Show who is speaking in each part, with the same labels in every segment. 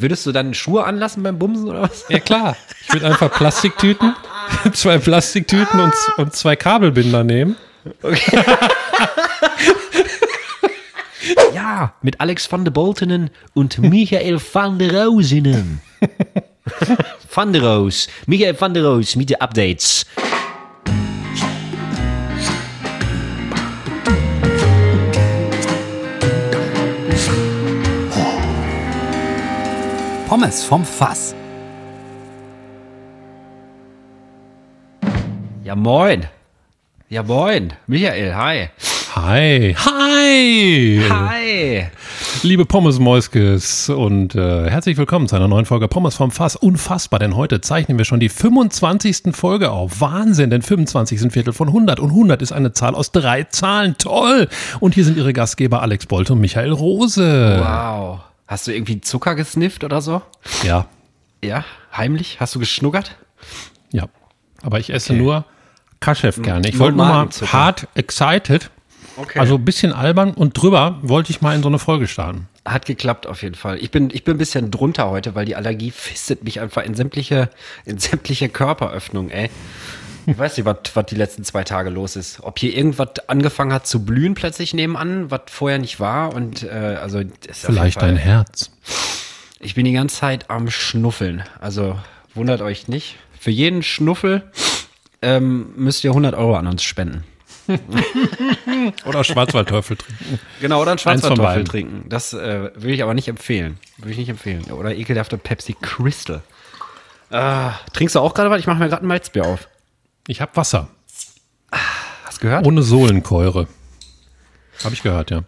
Speaker 1: Würdest du dann Schuhe anlassen beim Bumsen oder was?
Speaker 2: Ja klar. Ich würde einfach Plastiktüten, zwei Plastiktüten und, und zwei Kabelbinder nehmen. Okay.
Speaker 1: ja, mit Alex van der Boltenen und Michael van der Rosenen. van der Roos. Michael van der Roos mit den Updates.
Speaker 3: Pommes vom Fass.
Speaker 1: Ja, moin. Ja, moin. Michael, hi.
Speaker 2: Hi. Hi.
Speaker 1: Hi.
Speaker 2: Liebe Pommes Mäuskes und äh, herzlich willkommen zu einer neuen Folge Pommes vom Fass. Unfassbar, denn heute zeichnen wir schon die 25. Folge auf. Wahnsinn, denn 25 sind Viertel von 100 und 100 ist eine Zahl aus drei Zahlen. Toll. Und hier sind Ihre Gastgeber Alex Bolt und Michael Rose.
Speaker 1: Wow. Hast du irgendwie Zucker gesnifft oder so?
Speaker 2: Ja.
Speaker 1: Ja, heimlich? Hast du geschnuggert?
Speaker 2: Ja. Aber ich esse okay. nur Kaschef gerne. Ich wollte nur mal hart excited. Okay. Also ein bisschen albern und drüber wollte ich mal in so eine Folge starten.
Speaker 1: Hat geklappt auf jeden Fall. Ich bin, ich bin ein bisschen drunter heute, weil die Allergie fistet mich einfach in sämtliche, in sämtliche Körperöffnungen, ey. Ich weiß nicht, was, was die letzten zwei Tage los ist. Ob hier irgendwas angefangen hat zu blühen plötzlich nebenan, was vorher nicht war. Und äh, also
Speaker 2: vielleicht dein Herz.
Speaker 1: Ich bin die ganze Zeit am Schnuffeln. Also wundert euch nicht. Für jeden Schnuffel ähm, müsst ihr 100 Euro an uns spenden.
Speaker 2: oder Schwarzwaldteufel trinken.
Speaker 1: Genau, oder einen Schwarzwaldteufel trinken. Das äh, würde ich aber nicht empfehlen. Würde ich nicht empfehlen. Oder ekelhafte Pepsi Crystal. Ah, trinkst du auch gerade was? Ich mache mir gerade ein Malzbier auf.
Speaker 2: Ich habe Wasser.
Speaker 1: Hast du gehört?
Speaker 2: Ohne Sohlenkeuere. Habe ich gehört, ja.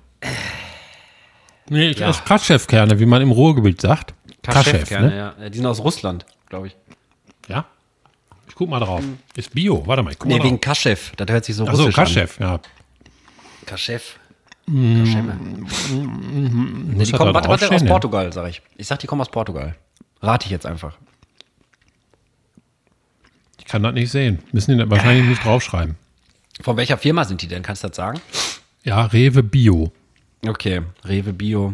Speaker 2: Nee, ich ja. esse Kaschewkerne, wie man im Ruhrgebiet sagt.
Speaker 1: Kaschewkerne, ne? ja. Die sind aus Russland, glaube ich.
Speaker 2: Ja? Ich guck mal drauf. Ist Bio. Warte mal, ich
Speaker 1: guck nee, mal wegen Kaschew. Das hört sich so Ach so, russisch
Speaker 2: Kaschew, an. ja.
Speaker 1: Kaschew. Mm, mm, nee, die kommen, warte, warte, aus Portugal, sag ich. Ich sag, die kommen aus Portugal. Rate ich jetzt einfach.
Speaker 2: Ich kann das nicht sehen. Müssen die wahrscheinlich nicht draufschreiben.
Speaker 1: Von welcher Firma sind die denn? Kannst du das sagen?
Speaker 2: Ja, Rewe Bio.
Speaker 1: Okay, Rewe Bio.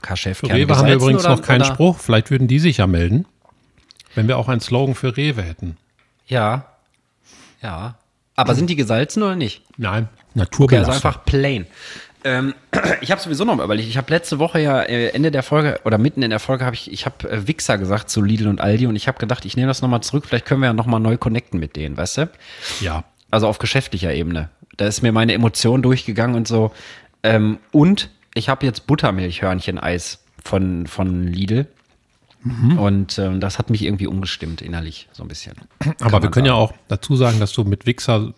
Speaker 1: Kaschef.
Speaker 2: Rewe haben wir übrigens oder, noch keinen oder? Spruch. Vielleicht würden die sich ja melden, wenn wir auch einen Slogan für Rewe hätten.
Speaker 1: Ja. Ja. Aber sind die gesalzen oder nicht?
Speaker 2: Nein, Naturbelastung.
Speaker 1: Okay, also einfach plain. Ähm, ich habe sowieso noch überlegt. Ich habe letzte Woche ja äh, Ende der Folge oder mitten in der Folge habe ich, ich habe äh, Wichser gesagt zu Lidl und Aldi und ich habe gedacht, ich nehme das nochmal zurück. Vielleicht können wir ja nochmal neu connecten mit denen, weißt du?
Speaker 2: Ja.
Speaker 1: Also auf geschäftlicher Ebene. Da ist mir meine Emotion durchgegangen und so. Ähm, und ich habe jetzt Buttermilchhörnchen-Eis von, von Lidl. Mhm. Und ähm, das hat mich irgendwie umgestimmt innerlich so ein bisschen.
Speaker 2: Aber wir können sagen. ja auch dazu sagen, dass du mit Wichser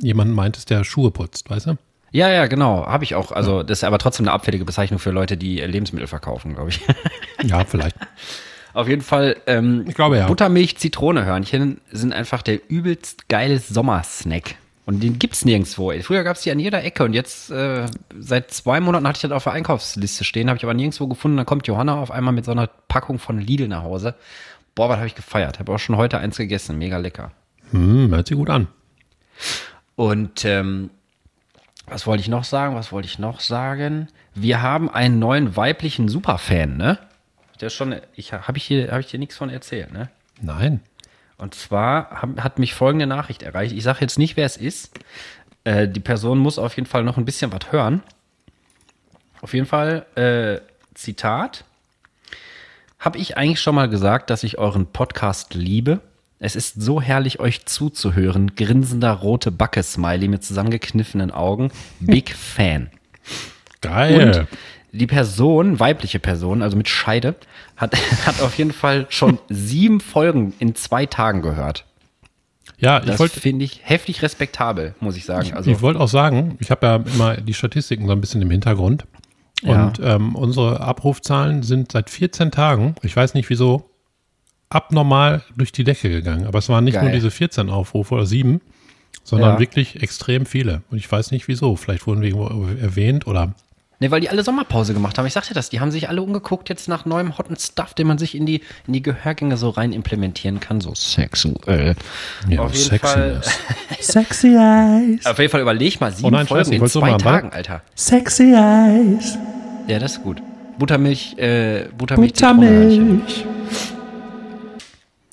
Speaker 2: jemanden meintest, der Schuhe putzt, weißt du?
Speaker 1: Ja, ja, genau. Habe ich auch. Also, das ist aber trotzdem eine abfällige Bezeichnung für Leute, die Lebensmittel verkaufen, glaube ich.
Speaker 2: Ja, vielleicht.
Speaker 1: Auf jeden Fall, ähm,
Speaker 2: ich glaube ja.
Speaker 1: Buttermilch, Zitrone-Hörnchen sind einfach der übelst geile Sommersnack. Und den gibt's nirgendwo. Früher gab's die an jeder Ecke und jetzt äh, seit zwei Monaten hatte ich das auf der Einkaufsliste stehen, habe ich aber nirgendwo gefunden. Dann kommt Johanna auf einmal mit so einer Packung von Lidl nach Hause. Boah, was habe ich gefeiert. Habe auch schon heute eins gegessen. Mega lecker.
Speaker 2: Hm, hört sich gut an.
Speaker 1: Und ähm, was wollte ich noch sagen? Was wollte ich noch sagen? Wir haben einen neuen weiblichen Superfan, ne? Der ist schon, ich habe ich hier, habe ich dir nichts von erzählt, ne?
Speaker 2: Nein.
Speaker 1: Und zwar hab, hat mich folgende Nachricht erreicht. Ich sage jetzt nicht, wer es ist. Äh, die Person muss auf jeden Fall noch ein bisschen was hören. Auf jeden Fall, äh, Zitat. Habe ich eigentlich schon mal gesagt, dass ich euren Podcast liebe? Es ist so herrlich, euch zuzuhören. Grinsender rote Backe-Smiley mit zusammengekniffenen Augen. Big Fan.
Speaker 2: Geil.
Speaker 1: Und die Person, weibliche Person, also mit Scheide, hat, hat auf jeden Fall schon sieben Folgen in zwei Tagen gehört.
Speaker 2: Ja,
Speaker 1: das finde ich heftig respektabel, muss ich sagen.
Speaker 2: Ich, also, ich wollte auch sagen, ich habe ja immer die Statistiken so ein bisschen im Hintergrund. Und ja. ähm, unsere Abrufzahlen sind seit 14 Tagen, ich weiß nicht wieso, abnormal durch die Decke gegangen. Aber es waren nicht Geil. nur diese 14 Aufrufe oder sieben, sondern ja. wirklich extrem viele. Und ich weiß nicht wieso. Vielleicht wurden wir irgendwo erwähnt oder
Speaker 1: Ne, weil die alle Sommerpause gemacht haben. Ich sagte das, die haben sich alle umgeguckt jetzt nach neuem hotten Stuff, den man sich in die, in die Gehörgänge so rein implementieren kann. So sexuell.
Speaker 2: Ja, Auf jeden Fall.
Speaker 3: Sexy Eyes.
Speaker 1: Auf jeden Fall überleg mal sieben oh nein, Folgen in zwei Tagen, Alter.
Speaker 3: Sexy Eyes.
Speaker 1: Ja, das ist gut. Buttermilch, äh, Buttermilch.
Speaker 3: Buttermilch.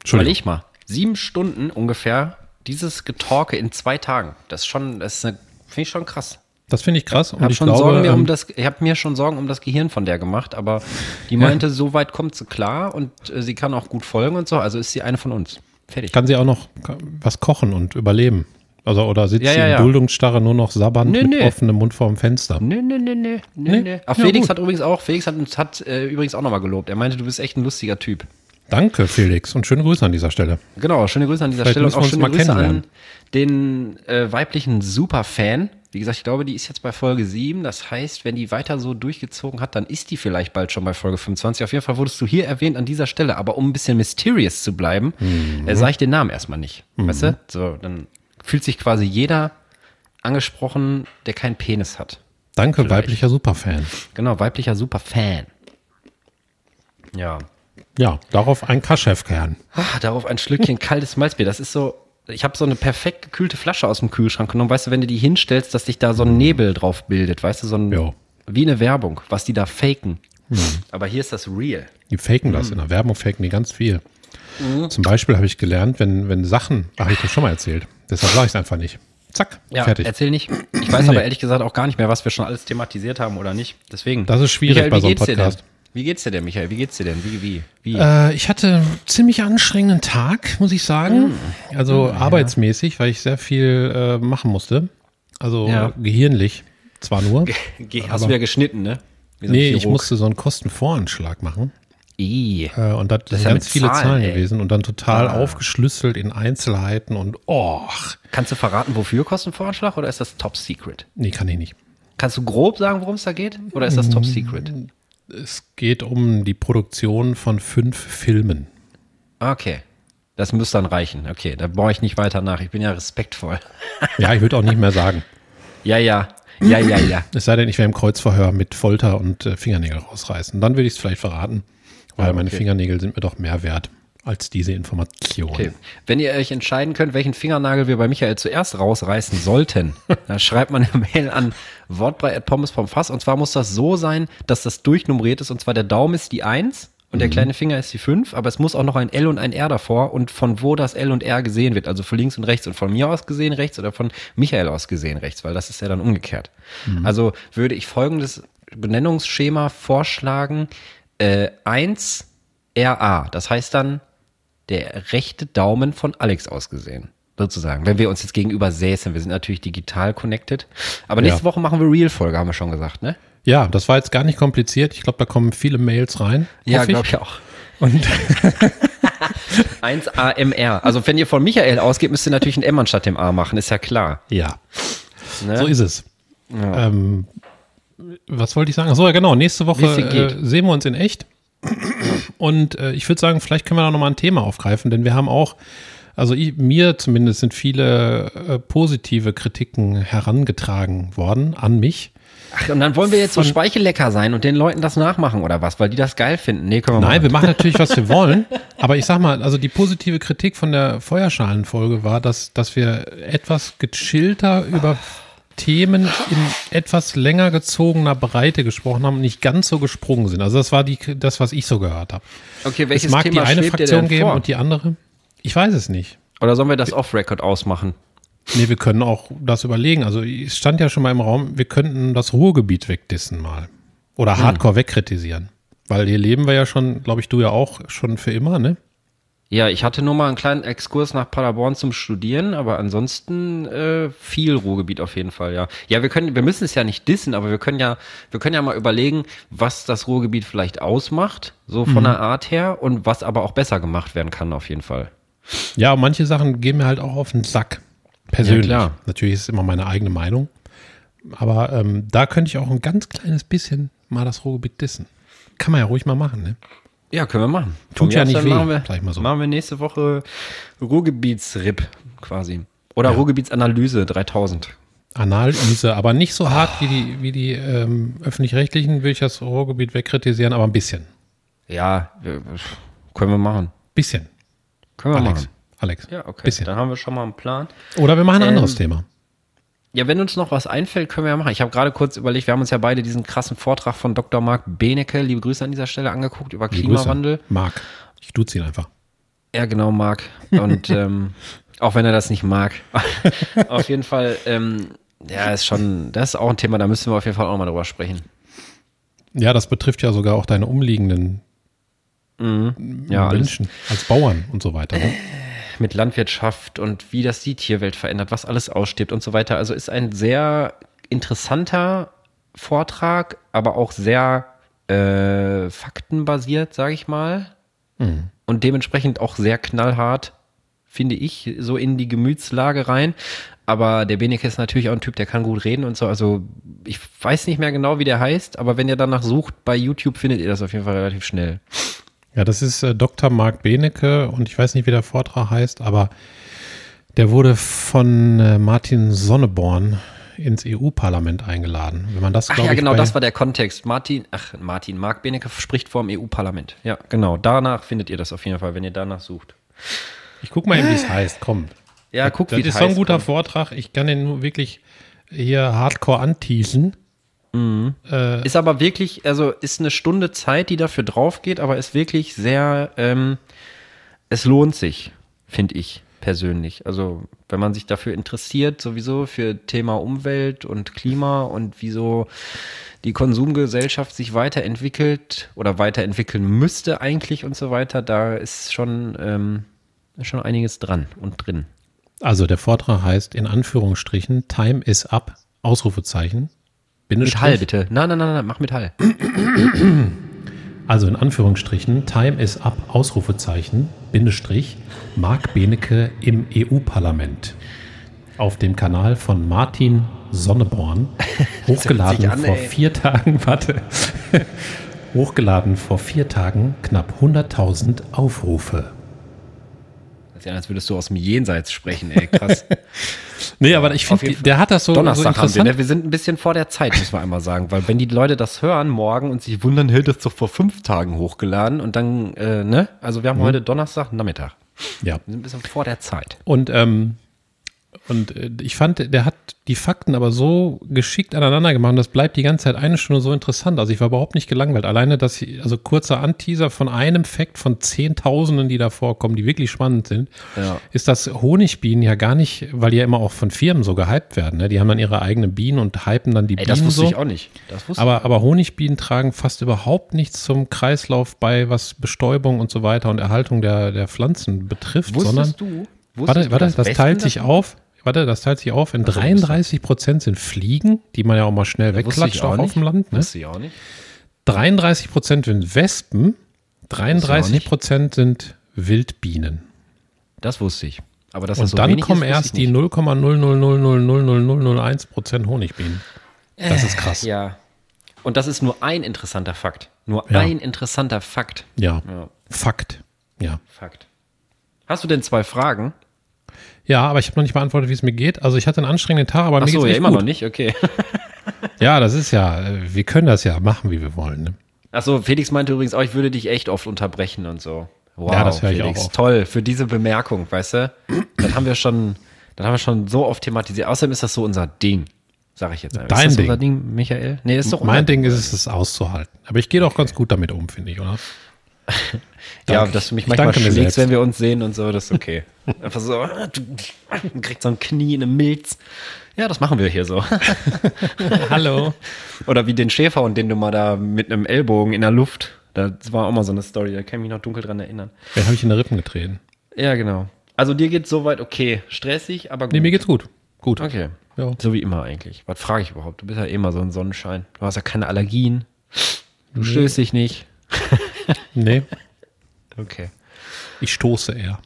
Speaker 2: Entschuldigung.
Speaker 1: Überleg mal, sieben Stunden ungefähr dieses Getorke in zwei Tagen. Das ist schon, das finde ich schon krass.
Speaker 2: Das finde ich krass.
Speaker 1: Ich
Speaker 2: Und
Speaker 1: habe
Speaker 2: ich
Speaker 1: schon
Speaker 2: glaube,
Speaker 1: Sorgen mir um
Speaker 2: ähm,
Speaker 1: das, ich habe mir schon Sorgen um das Gehirn von der gemacht, aber die meinte, so weit kommt sie klar und äh, sie kann auch gut folgen und so. Also ist sie eine von uns. Fertig.
Speaker 2: kann sie auch noch was kochen und überleben. Also, oder sitzt
Speaker 1: Ja,
Speaker 2: sie
Speaker 1: ja,
Speaker 2: in
Speaker 1: ja.
Speaker 2: Duldungsstarre nur noch sabbernd
Speaker 1: Nee,
Speaker 2: mit
Speaker 1: nee.
Speaker 2: offenem Mund vorm Fenster?
Speaker 1: Nee, nee, nee, nee, nee,
Speaker 2: Nee?
Speaker 1: Ach,
Speaker 2: Ja,
Speaker 1: Felix
Speaker 2: gut.
Speaker 1: hat übrigens auch, Felix hat, uns- hat äh, übrigens auch nochmal gelobt. Er meinte, du bist echt ein lustiger Typ.
Speaker 2: Danke, Felix, und schöne Grüße an dieser Stelle.
Speaker 1: Genau, schöne Grüße an dieser
Speaker 2: Vielleicht
Speaker 1: Stelle und auch schöne
Speaker 2: mal
Speaker 1: Grüße an
Speaker 2: kennenlernen.
Speaker 1: den äh, weiblichen Superfan. Wie gesagt, ich glaube, die ist jetzt bei Folge 7. Das heißt, wenn die weiter so durchgezogen hat, dann ist die vielleicht bald schon bei Folge 25. Auf jeden Fall wurdest du hier erwähnt an dieser Stelle. Aber um ein bisschen mysterious zu bleiben,
Speaker 2: Mhm.
Speaker 1: äh, sage ich den Namen erstmal nicht. Weißt du? So, dann fühlt sich quasi jeder angesprochen, der keinen Penis hat.
Speaker 2: Danke,
Speaker 1: Vielleicht.
Speaker 2: weiblicher Superfan.
Speaker 1: Genau, weiblicher Superfan. Ja.
Speaker 2: Ja, darauf ein Kaschefkern.
Speaker 1: Ah, darauf ein Schlückchen kaltes Malzbier. Das ist so, ich habe so eine perfekt gekühlte Flasche aus dem Kühlschrank genommen. Weißt du, wenn du die hinstellst, dass sich da so ein Nebel drauf bildet. Weißt du, so ein,
Speaker 2: Jo.
Speaker 1: wie eine Werbung, was die da faken. Aber hier ist das real.
Speaker 2: Die faken
Speaker 1: Mhm.
Speaker 2: das. In der Werbung faken die ganz viel. Zum Beispiel habe ich gelernt, wenn, wenn Sachen, habe ich das schon mal erzählt. Deshalb sage ich es einfach nicht. Zack,
Speaker 1: Ja,
Speaker 2: fertig.
Speaker 1: erzähl nicht. Ich weiß aber ehrlich gesagt auch gar nicht mehr, was wir schon alles thematisiert haben oder nicht. Deswegen.
Speaker 2: Das ist schwierig
Speaker 1: Michael,
Speaker 2: bei so einem? Podcast.
Speaker 1: Wie geht's dir denn, Michael? Wie geht's dir denn? Wie, wie, wie?
Speaker 2: Äh, ich hatte einen ziemlich anstrengenden Tag, muss ich sagen.
Speaker 1: Hm.
Speaker 2: Also arbeitsmäßig, weil ich sehr viel äh, machen musste. Also
Speaker 1: Ja.
Speaker 2: gehirnlich zwar nur.
Speaker 1: Ge- Hast du wieder geschnitten, ne? So
Speaker 2: Nee, ich musste so einen Kostenvoranschlag machen.
Speaker 1: Ih.
Speaker 2: Äh, und das,
Speaker 1: Das
Speaker 2: sind
Speaker 1: ja
Speaker 2: ganz viele
Speaker 1: Zahlen,
Speaker 2: Zahlen.
Speaker 1: Ah.
Speaker 2: gewesen und dann total aufgeschlüsselt in Einzelheiten und oh,
Speaker 1: Kannst du verraten, wofür Kostenvoranschlag oder ist das Top Secret?
Speaker 2: nee, kann ich nicht.
Speaker 1: Kannst du grob sagen, worum es da geht? Oder ist das Top Secret?
Speaker 2: Es geht um die Produktion von fünf Filmen.
Speaker 1: Okay. Das müsste dann reichen. Okay, da brauche ich nicht weiter nach. Ich bin ja respektvoll.
Speaker 2: Ja, ich würde auch nicht mehr sagen.
Speaker 1: Ja, ja. Ja, ja, ja.
Speaker 2: Es sei denn, ich wäre im Kreuzverhör mit Folter und äh, Fingernägel rausreißen. Dann würde ich es vielleicht verraten, weil
Speaker 1: Ah,
Speaker 2: meine
Speaker 1: okay.
Speaker 2: Fingernägel sind mir doch mehr wert als diese Information.
Speaker 1: Okay. Wenn ihr euch entscheiden könnt, welchen Fingernagel wir bei Michael zuerst rausreißen sollten, dann schreibt man eine Mail an wortbrei.pommes vom Fass. Und zwar muss das so sein, dass das durchnummeriert ist. Und zwar der Daumen ist die 1 und der kleine Finger ist die 5. Aber es muss auch noch ein L und ein R davor. Und von wo das L und R gesehen wird. Also von links und rechts. Und von mir aus gesehen rechts oder von Michael aus gesehen rechts. Weil das ist ja dann umgekehrt. Also würde ich folgendes Benennungsschema vorschlagen. Äh, 1 RA. Das heißt dann der rechte Daumen von Alex ausgesehen. Sozusagen. Wenn wir uns jetzt gegenüber säßen, wir sind natürlich digital connected. Aber nächste
Speaker 2: Ja.
Speaker 1: Woche machen wir Real-Folge, haben wir schon gesagt, ne?
Speaker 2: Ja, das war jetzt gar nicht kompliziert. Ich glaube, da kommen viele Mails rein.
Speaker 1: Ja, glaube ich auch.
Speaker 2: Und
Speaker 1: 1 AMR. Also wenn ihr von Michael ausgeht, müsst ihr natürlich ein M anstatt dem A machen, ist ja klar.
Speaker 2: ja,
Speaker 1: Ne?
Speaker 2: so ist es. Ähm, was wollte ich sagen? So, ja, genau. Nächste Woche äh, sehen wir uns in echt. Und äh, ich würde sagen, vielleicht können wir da nochmal ein Thema aufgreifen, denn wir haben auch, also ich, mir zumindest sind viele äh, positive Kritiken herangetragen worden an mich.
Speaker 1: Ach, und dann wollen wir jetzt so speichellecker sein und den Leuten das nachmachen oder was, weil die das geil finden. Nee, können wir
Speaker 2: Nein,
Speaker 1: machen.
Speaker 2: wir machen natürlich, was wir wollen. Aber ich sag mal, also die positive Kritik von der Feuerschalenfolge war, dass, dass wir etwas gechillter über Themen in etwas länger gezogener Breite gesprochen haben und nicht ganz so gesprungen sind. Also das war die, das, was ich so gehört habe.
Speaker 1: Okay,
Speaker 2: Es
Speaker 1: welches
Speaker 2: mag
Speaker 1: Thema
Speaker 2: die eine Fraktion geben und die andere. Ich weiß es nicht.
Speaker 1: Oder sollen wir das Off-Record ausmachen?
Speaker 2: Nee, wir können auch das überlegen. Also es stand ja schon mal im Raum, wir könnten das Ruhrgebiet wegdissen mal. Oder
Speaker 1: Hm.
Speaker 2: hardcore wegkritisieren. Weil hier leben wir ja schon, glaube ich, du ja auch schon für immer, ne?
Speaker 1: Ja, ich hatte nur mal einen kleinen Exkurs nach Paderborn zum Studieren, aber ansonsten äh, viel Ruhrgebiet auf jeden Fall, ja. Ja, wir können, wir müssen es ja nicht dissen, aber wir können ja, wir können ja mal überlegen, was das Ruhrgebiet vielleicht ausmacht, so von der Art her, und was aber auch besser gemacht werden kann, auf jeden Fall.
Speaker 2: Ja, und manche Sachen gehen mir halt auch auf den Sack. Persönlich.
Speaker 1: Ja.
Speaker 2: Natürlich ist es immer meine eigene Meinung. Aber ähm, da könnte ich auch ein ganz kleines bisschen mal das Ruhrgebiet dissen. Kann man ja ruhig mal machen, ne?
Speaker 1: Ja, können wir machen.
Speaker 2: Tut
Speaker 1: Von
Speaker 2: ja nicht weh,
Speaker 1: machen wir,
Speaker 2: sag ich mal so.
Speaker 1: Machen wir nächste Woche Ruhrgebietsrip quasi. Oder Ruhrgebietsanalyse 3000.
Speaker 2: Analyse, aber nicht so hart wie die, wie die ähm, öffentlich-rechtlichen, will ich das Ruhrgebiet wegkritisieren, aber ein bisschen.
Speaker 1: Ja, wir, können wir machen.
Speaker 2: Bisschen.
Speaker 1: Können wir
Speaker 2: Alex.
Speaker 1: machen.
Speaker 2: Alex.
Speaker 1: Ja, okay.
Speaker 2: Bisschen.
Speaker 1: Dann haben wir schon mal einen Plan.
Speaker 2: Oder wir machen ein anderes
Speaker 1: Ähm,
Speaker 2: Thema.
Speaker 1: Ja, wenn uns noch was einfällt, können wir ja machen. Ich habe gerade kurz überlegt, wir haben uns ja beide diesen krassen Vortrag von Dr. Marc Benecke, liebe Grüße an dieser Stelle, angeguckt über
Speaker 2: Liebe
Speaker 1: Klimawandel.
Speaker 2: Grüße. Marc. Ich duze ihn einfach.
Speaker 1: Ja, genau, Marc. Und ähm, auch wenn er das nicht mag. auf jeden Fall, ähm, ja, ist schon, das ist auch ein Thema, da müssen wir auf jeden Fall auch mal drüber sprechen.
Speaker 2: Ja, das betrifft ja sogar auch deine umliegenden
Speaker 1: Ja, alles
Speaker 2: Menschen als Bauern und so weiter. Ne?
Speaker 1: mit Landwirtschaft und wie das die Tierwelt verändert, was alles ausstirbt und so weiter. Also ist ein sehr interessanter Vortrag, aber auch sehr äh, faktenbasiert, sage ich mal. Und dementsprechend auch sehr knallhart, finde ich, so in die Gemütslage rein. Aber der Beneke ist natürlich auch ein Typ, der kann gut reden und so. Also ich weiß nicht mehr genau, wie der heißt, aber wenn ihr danach sucht, bei YouTube findet ihr das auf jeden Fall relativ schnell.
Speaker 2: Ja, das ist äh, Dr. Marc Benecke und ich weiß nicht, wie der Vortrag heißt, aber der wurde von äh, Martin Sonneborn ins EU-Parlament eingeladen. Wenn man das,
Speaker 1: Ach ja,
Speaker 2: ich,
Speaker 1: genau,
Speaker 2: bei,
Speaker 1: das war der Kontext. Martin, ach, Martin, Marc Benecke spricht vor dem EU-Parlament. Ja, genau. Danach findet ihr das auf jeden Fall, wenn ihr danach sucht.
Speaker 2: Ich guck mal eben, wie es heißt. Komm.
Speaker 1: Ja, guck,
Speaker 2: Das
Speaker 1: wie
Speaker 2: ist
Speaker 1: das
Speaker 2: so ein
Speaker 1: heißt.
Speaker 2: guter
Speaker 1: Komm.
Speaker 2: Vortrag. Ich kann den nur wirklich hier hardcore anteasen. Äh,
Speaker 1: Ist aber wirklich, also ist eine Stunde Zeit, die dafür drauf geht, aber ist wirklich sehr, ähm, es lohnt sich, finde ich persönlich. Also wenn man sich dafür interessiert, sowieso für Thema Umwelt und Klima und wieso die Konsumgesellschaft sich weiterentwickelt oder weiterentwickeln müsste eigentlich und so weiter, da ist schon, ähm, ist schon einiges dran und drin.
Speaker 2: also der Vortrag heißt in Anführungsstrichen Time is up, Ausrufezeichen.
Speaker 1: Hall bitte. Nein, nein, nein, nein, mach mit Hall.
Speaker 2: Also in Anführungsstrichen, Time is up, Ausrufezeichen, Bindestrich, Marc Benecke im EU-Parlament. Auf dem Kanal von Martin Sonneborn, hochgeladen
Speaker 1: an,
Speaker 2: vor vier Tagen, warte, hochgeladen vor vier Tagen, knapp 100.000 Aufrufe.
Speaker 1: Ja, als würdest du aus dem Jenseits sprechen, ey, krass.
Speaker 2: Nee, aber ich finde, der hat das so, so
Speaker 1: Donnerstag haben wir, ne? Wir sind ein bisschen vor der Zeit, muss man einmal sagen. Weil wenn die Leute das hören morgen und sich wundern, hey, das ist doch vor fünf Tagen hochgeladen und dann, äh, ne? Also wir haben heute Donnerstag Nachmittag.
Speaker 2: Ja.
Speaker 1: Wir sind ein bisschen vor der Zeit.
Speaker 2: Und, ähm, und äh, ich fand, der hat die Fakten aber so geschickt aneinander gemacht und das bleibt die ganze Zeit eine Stunde so interessant. Also ich war überhaupt nicht gelangweilt. Alleine, dass ich, also kurzer Anteaser von einem Fakt von Zehntausenden, die da vorkommen, die wirklich spannend sind,
Speaker 1: Ja.
Speaker 2: ist, dass Honigbienen ja gar nicht, weil die ja immer auch von Firmen so gehypt werden. Ne? Die haben dann ihre eigenen Bienen und hypen dann die
Speaker 1: Ey,
Speaker 2: Bienen
Speaker 1: das wusste
Speaker 2: so.
Speaker 1: ich auch nicht. Das wusste
Speaker 2: Aber, aber Honigbienen tragen fast überhaupt nichts zum Kreislauf bei, was Bestäubung und so weiter und Erhaltung der, der Pflanzen betrifft,
Speaker 1: Wusstest
Speaker 2: sondern
Speaker 1: du? Wusstest
Speaker 2: Warte, warte, das
Speaker 1: Wespen
Speaker 2: teilt sich
Speaker 1: das-
Speaker 2: auf. Warte, das teilt sich auf. In
Speaker 1: so,
Speaker 2: 33 Prozent sind Fliegen, die man ja auch mal schnell wegklatscht, auch
Speaker 1: auch
Speaker 2: auf dem Land. Ne?
Speaker 1: Wusste ich auch nicht.
Speaker 2: 33 Prozent sind Wespen, 33 Prozent sind Wildbienen.
Speaker 1: Das wusste ich. Aber dass das
Speaker 2: Und
Speaker 1: so
Speaker 2: dann
Speaker 1: wenig
Speaker 2: kommen
Speaker 1: ist,
Speaker 2: erst die
Speaker 1: nicht.
Speaker 2: 0,000000001 Prozent Honigbienen. Das ist krass.
Speaker 1: Ja. Und das ist nur ein interessanter Fakt. Nur
Speaker 2: Ja.
Speaker 1: ein interessanter Fakt.
Speaker 2: Ja.
Speaker 1: Ja.
Speaker 2: Fakt. Ja.
Speaker 1: Fakt. Hast du denn zwei Fragen?
Speaker 2: Ja, aber ich habe noch nicht beantwortet, wie es mir geht. Also ich hatte einen anstrengenden Tag, aber
Speaker 1: Ach
Speaker 2: mir
Speaker 1: so,
Speaker 2: geht's
Speaker 1: ja, immer
Speaker 2: gut.
Speaker 1: noch nicht, okay.
Speaker 2: Ja, das ist ja, äh, wir können das ja machen, wie wir wollen. Ne?
Speaker 1: Achso, Felix meinte übrigens auch, ich würde dich echt oft unterbrechen und so. Wow,
Speaker 2: Ja, das höre ich
Speaker 1: Felix,
Speaker 2: auch oft.
Speaker 1: toll für diese Bemerkung, weißt du? Das haben wir schon, das haben wir schon so oft thematisiert. Außerdem ist das so unser Ding, sage ich jetzt einfach.
Speaker 2: Dein
Speaker 1: ist das
Speaker 2: Ding.
Speaker 1: unser Ding, Michael? Nee, ist doch unser
Speaker 2: Mein Ding ist es, es auszuhalten. Aber ich gehe doch ganz gut damit um, finde ich, oder?
Speaker 1: Ja, dass du mich
Speaker 2: Ich
Speaker 1: manchmal schlägst, wenn wir uns sehen und so, das ist okay. Einfach so, du kriegst so ein Knie in eine Milz. Ja, das machen wir hier so.
Speaker 2: Hallo.
Speaker 1: Oder wie den Schäfer und den du mal da mit einem Ellbogen in der Luft. Das war auch mal so eine Story, da kann ich mich noch dunkel dran erinnern.
Speaker 2: Den habe ich in der Rippen getreten.
Speaker 1: Ja, genau. Also dir geht's soweit okay. Stressig, aber gut.
Speaker 2: Nee, mir geht's gut. Gut.
Speaker 1: Okay.
Speaker 2: Ja.
Speaker 1: So wie immer eigentlich. Was frage ich überhaupt? Du bist ja eh immer so ein Sonnenschein. Du hast ja keine Allergien. Du stößt dich nicht.
Speaker 2: Nee,
Speaker 1: Okay.
Speaker 2: ich stoße eher.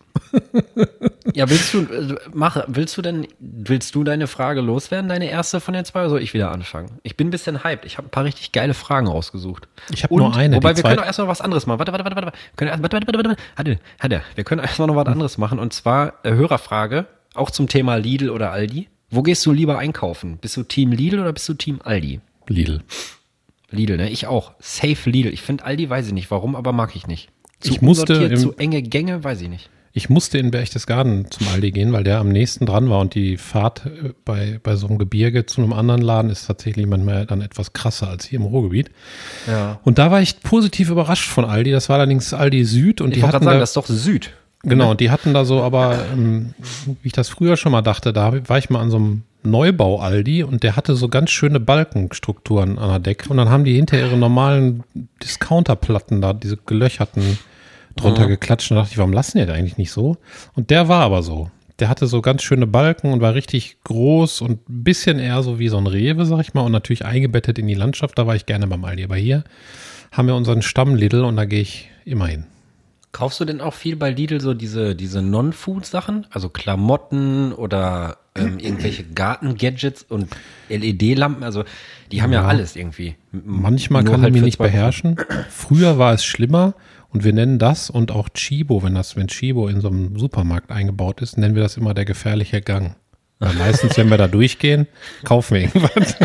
Speaker 1: Ja, willst du, äh, mach, willst du denn, willst du deine Frage loswerden, deine erste von den zwei, oder soll ich wieder anfangen? Ich bin ein bisschen hyped. Ich habe ein paar richtig geile Fragen rausgesucht.
Speaker 2: Ich habe nur eine.
Speaker 1: Wobei, wir können auch erstmal was anderes machen. Warte, warte, warte, warte. Können, warte, warte, warte, warte. Hatte, hatte. Wir können erstmal noch was anderes machen. Und zwar äh, Hörerfrage, auch zum Thema Lidl oder Aldi. Wo gehst du lieber einkaufen? Bist du Team Lidl oder bist du Team Aldi?
Speaker 2: Lidl.
Speaker 1: Lidl, ne? Ich auch. Safe Lidl. Ich finde Aldi, weiß ich nicht warum, aber mag ich nicht. Zu
Speaker 2: Ich musste im-
Speaker 1: zu enge Gänge, weiß ich nicht.
Speaker 2: Ich musste in Berchtesgaden zum Aldi gehen, weil der am nächsten dran war und die Fahrt äh, bei, bei so einem Gebirge zu einem anderen Laden ist tatsächlich manchmal dann etwas krasser als hier im Ruhrgebiet.
Speaker 1: Ja.
Speaker 2: Und da war ich positiv überrascht von Aldi. Das war allerdings Aldi Süd und
Speaker 1: Ich
Speaker 2: die hatten
Speaker 1: sagen,
Speaker 2: da,
Speaker 1: das ist doch Süd.
Speaker 2: genau, und die hatten da so, aber ähm, wie ich das früher schon mal dachte, da war ich mal an so einem Neubau Aldi und der hatte so ganz schöne Balkenstrukturen an der Decke und dann haben die hinter ihre normalen Discounterplatten da, diese gelöcherten drunter geklatscht und dachte ich, warum lassen die das eigentlich nicht so? Und der war aber so. Der hatte so ganz schöne Balken und war richtig groß und ein bisschen eher so wie so ein Rewe, sag ich mal, und natürlich eingebettet in die Landschaft. Da war ich gerne beim Aldi. Aber hier haben wir unseren Stamm Lidl und da gehe ich immer hin.
Speaker 1: Kaufst du denn auch viel bei Lidl so diese, diese Non-Food-Sachen? Also Klamotten oder ähm, irgendwelche Garten-Gadgets und LED-Lampen? Also die haben ja,
Speaker 2: Ja.
Speaker 1: alles irgendwie.
Speaker 2: Manchmal
Speaker 1: nur
Speaker 2: kann
Speaker 1: halt
Speaker 2: ich mich nicht beherrschen. Früher war es schlimmer und wir nennen das und auch Chibo, wenn das, wenn Chibo in so einem Supermarkt eingebaut ist, nennen wir das immer der gefährliche Gang. Weil meistens, wenn wir da durchgehen, kaufen wir irgendwas.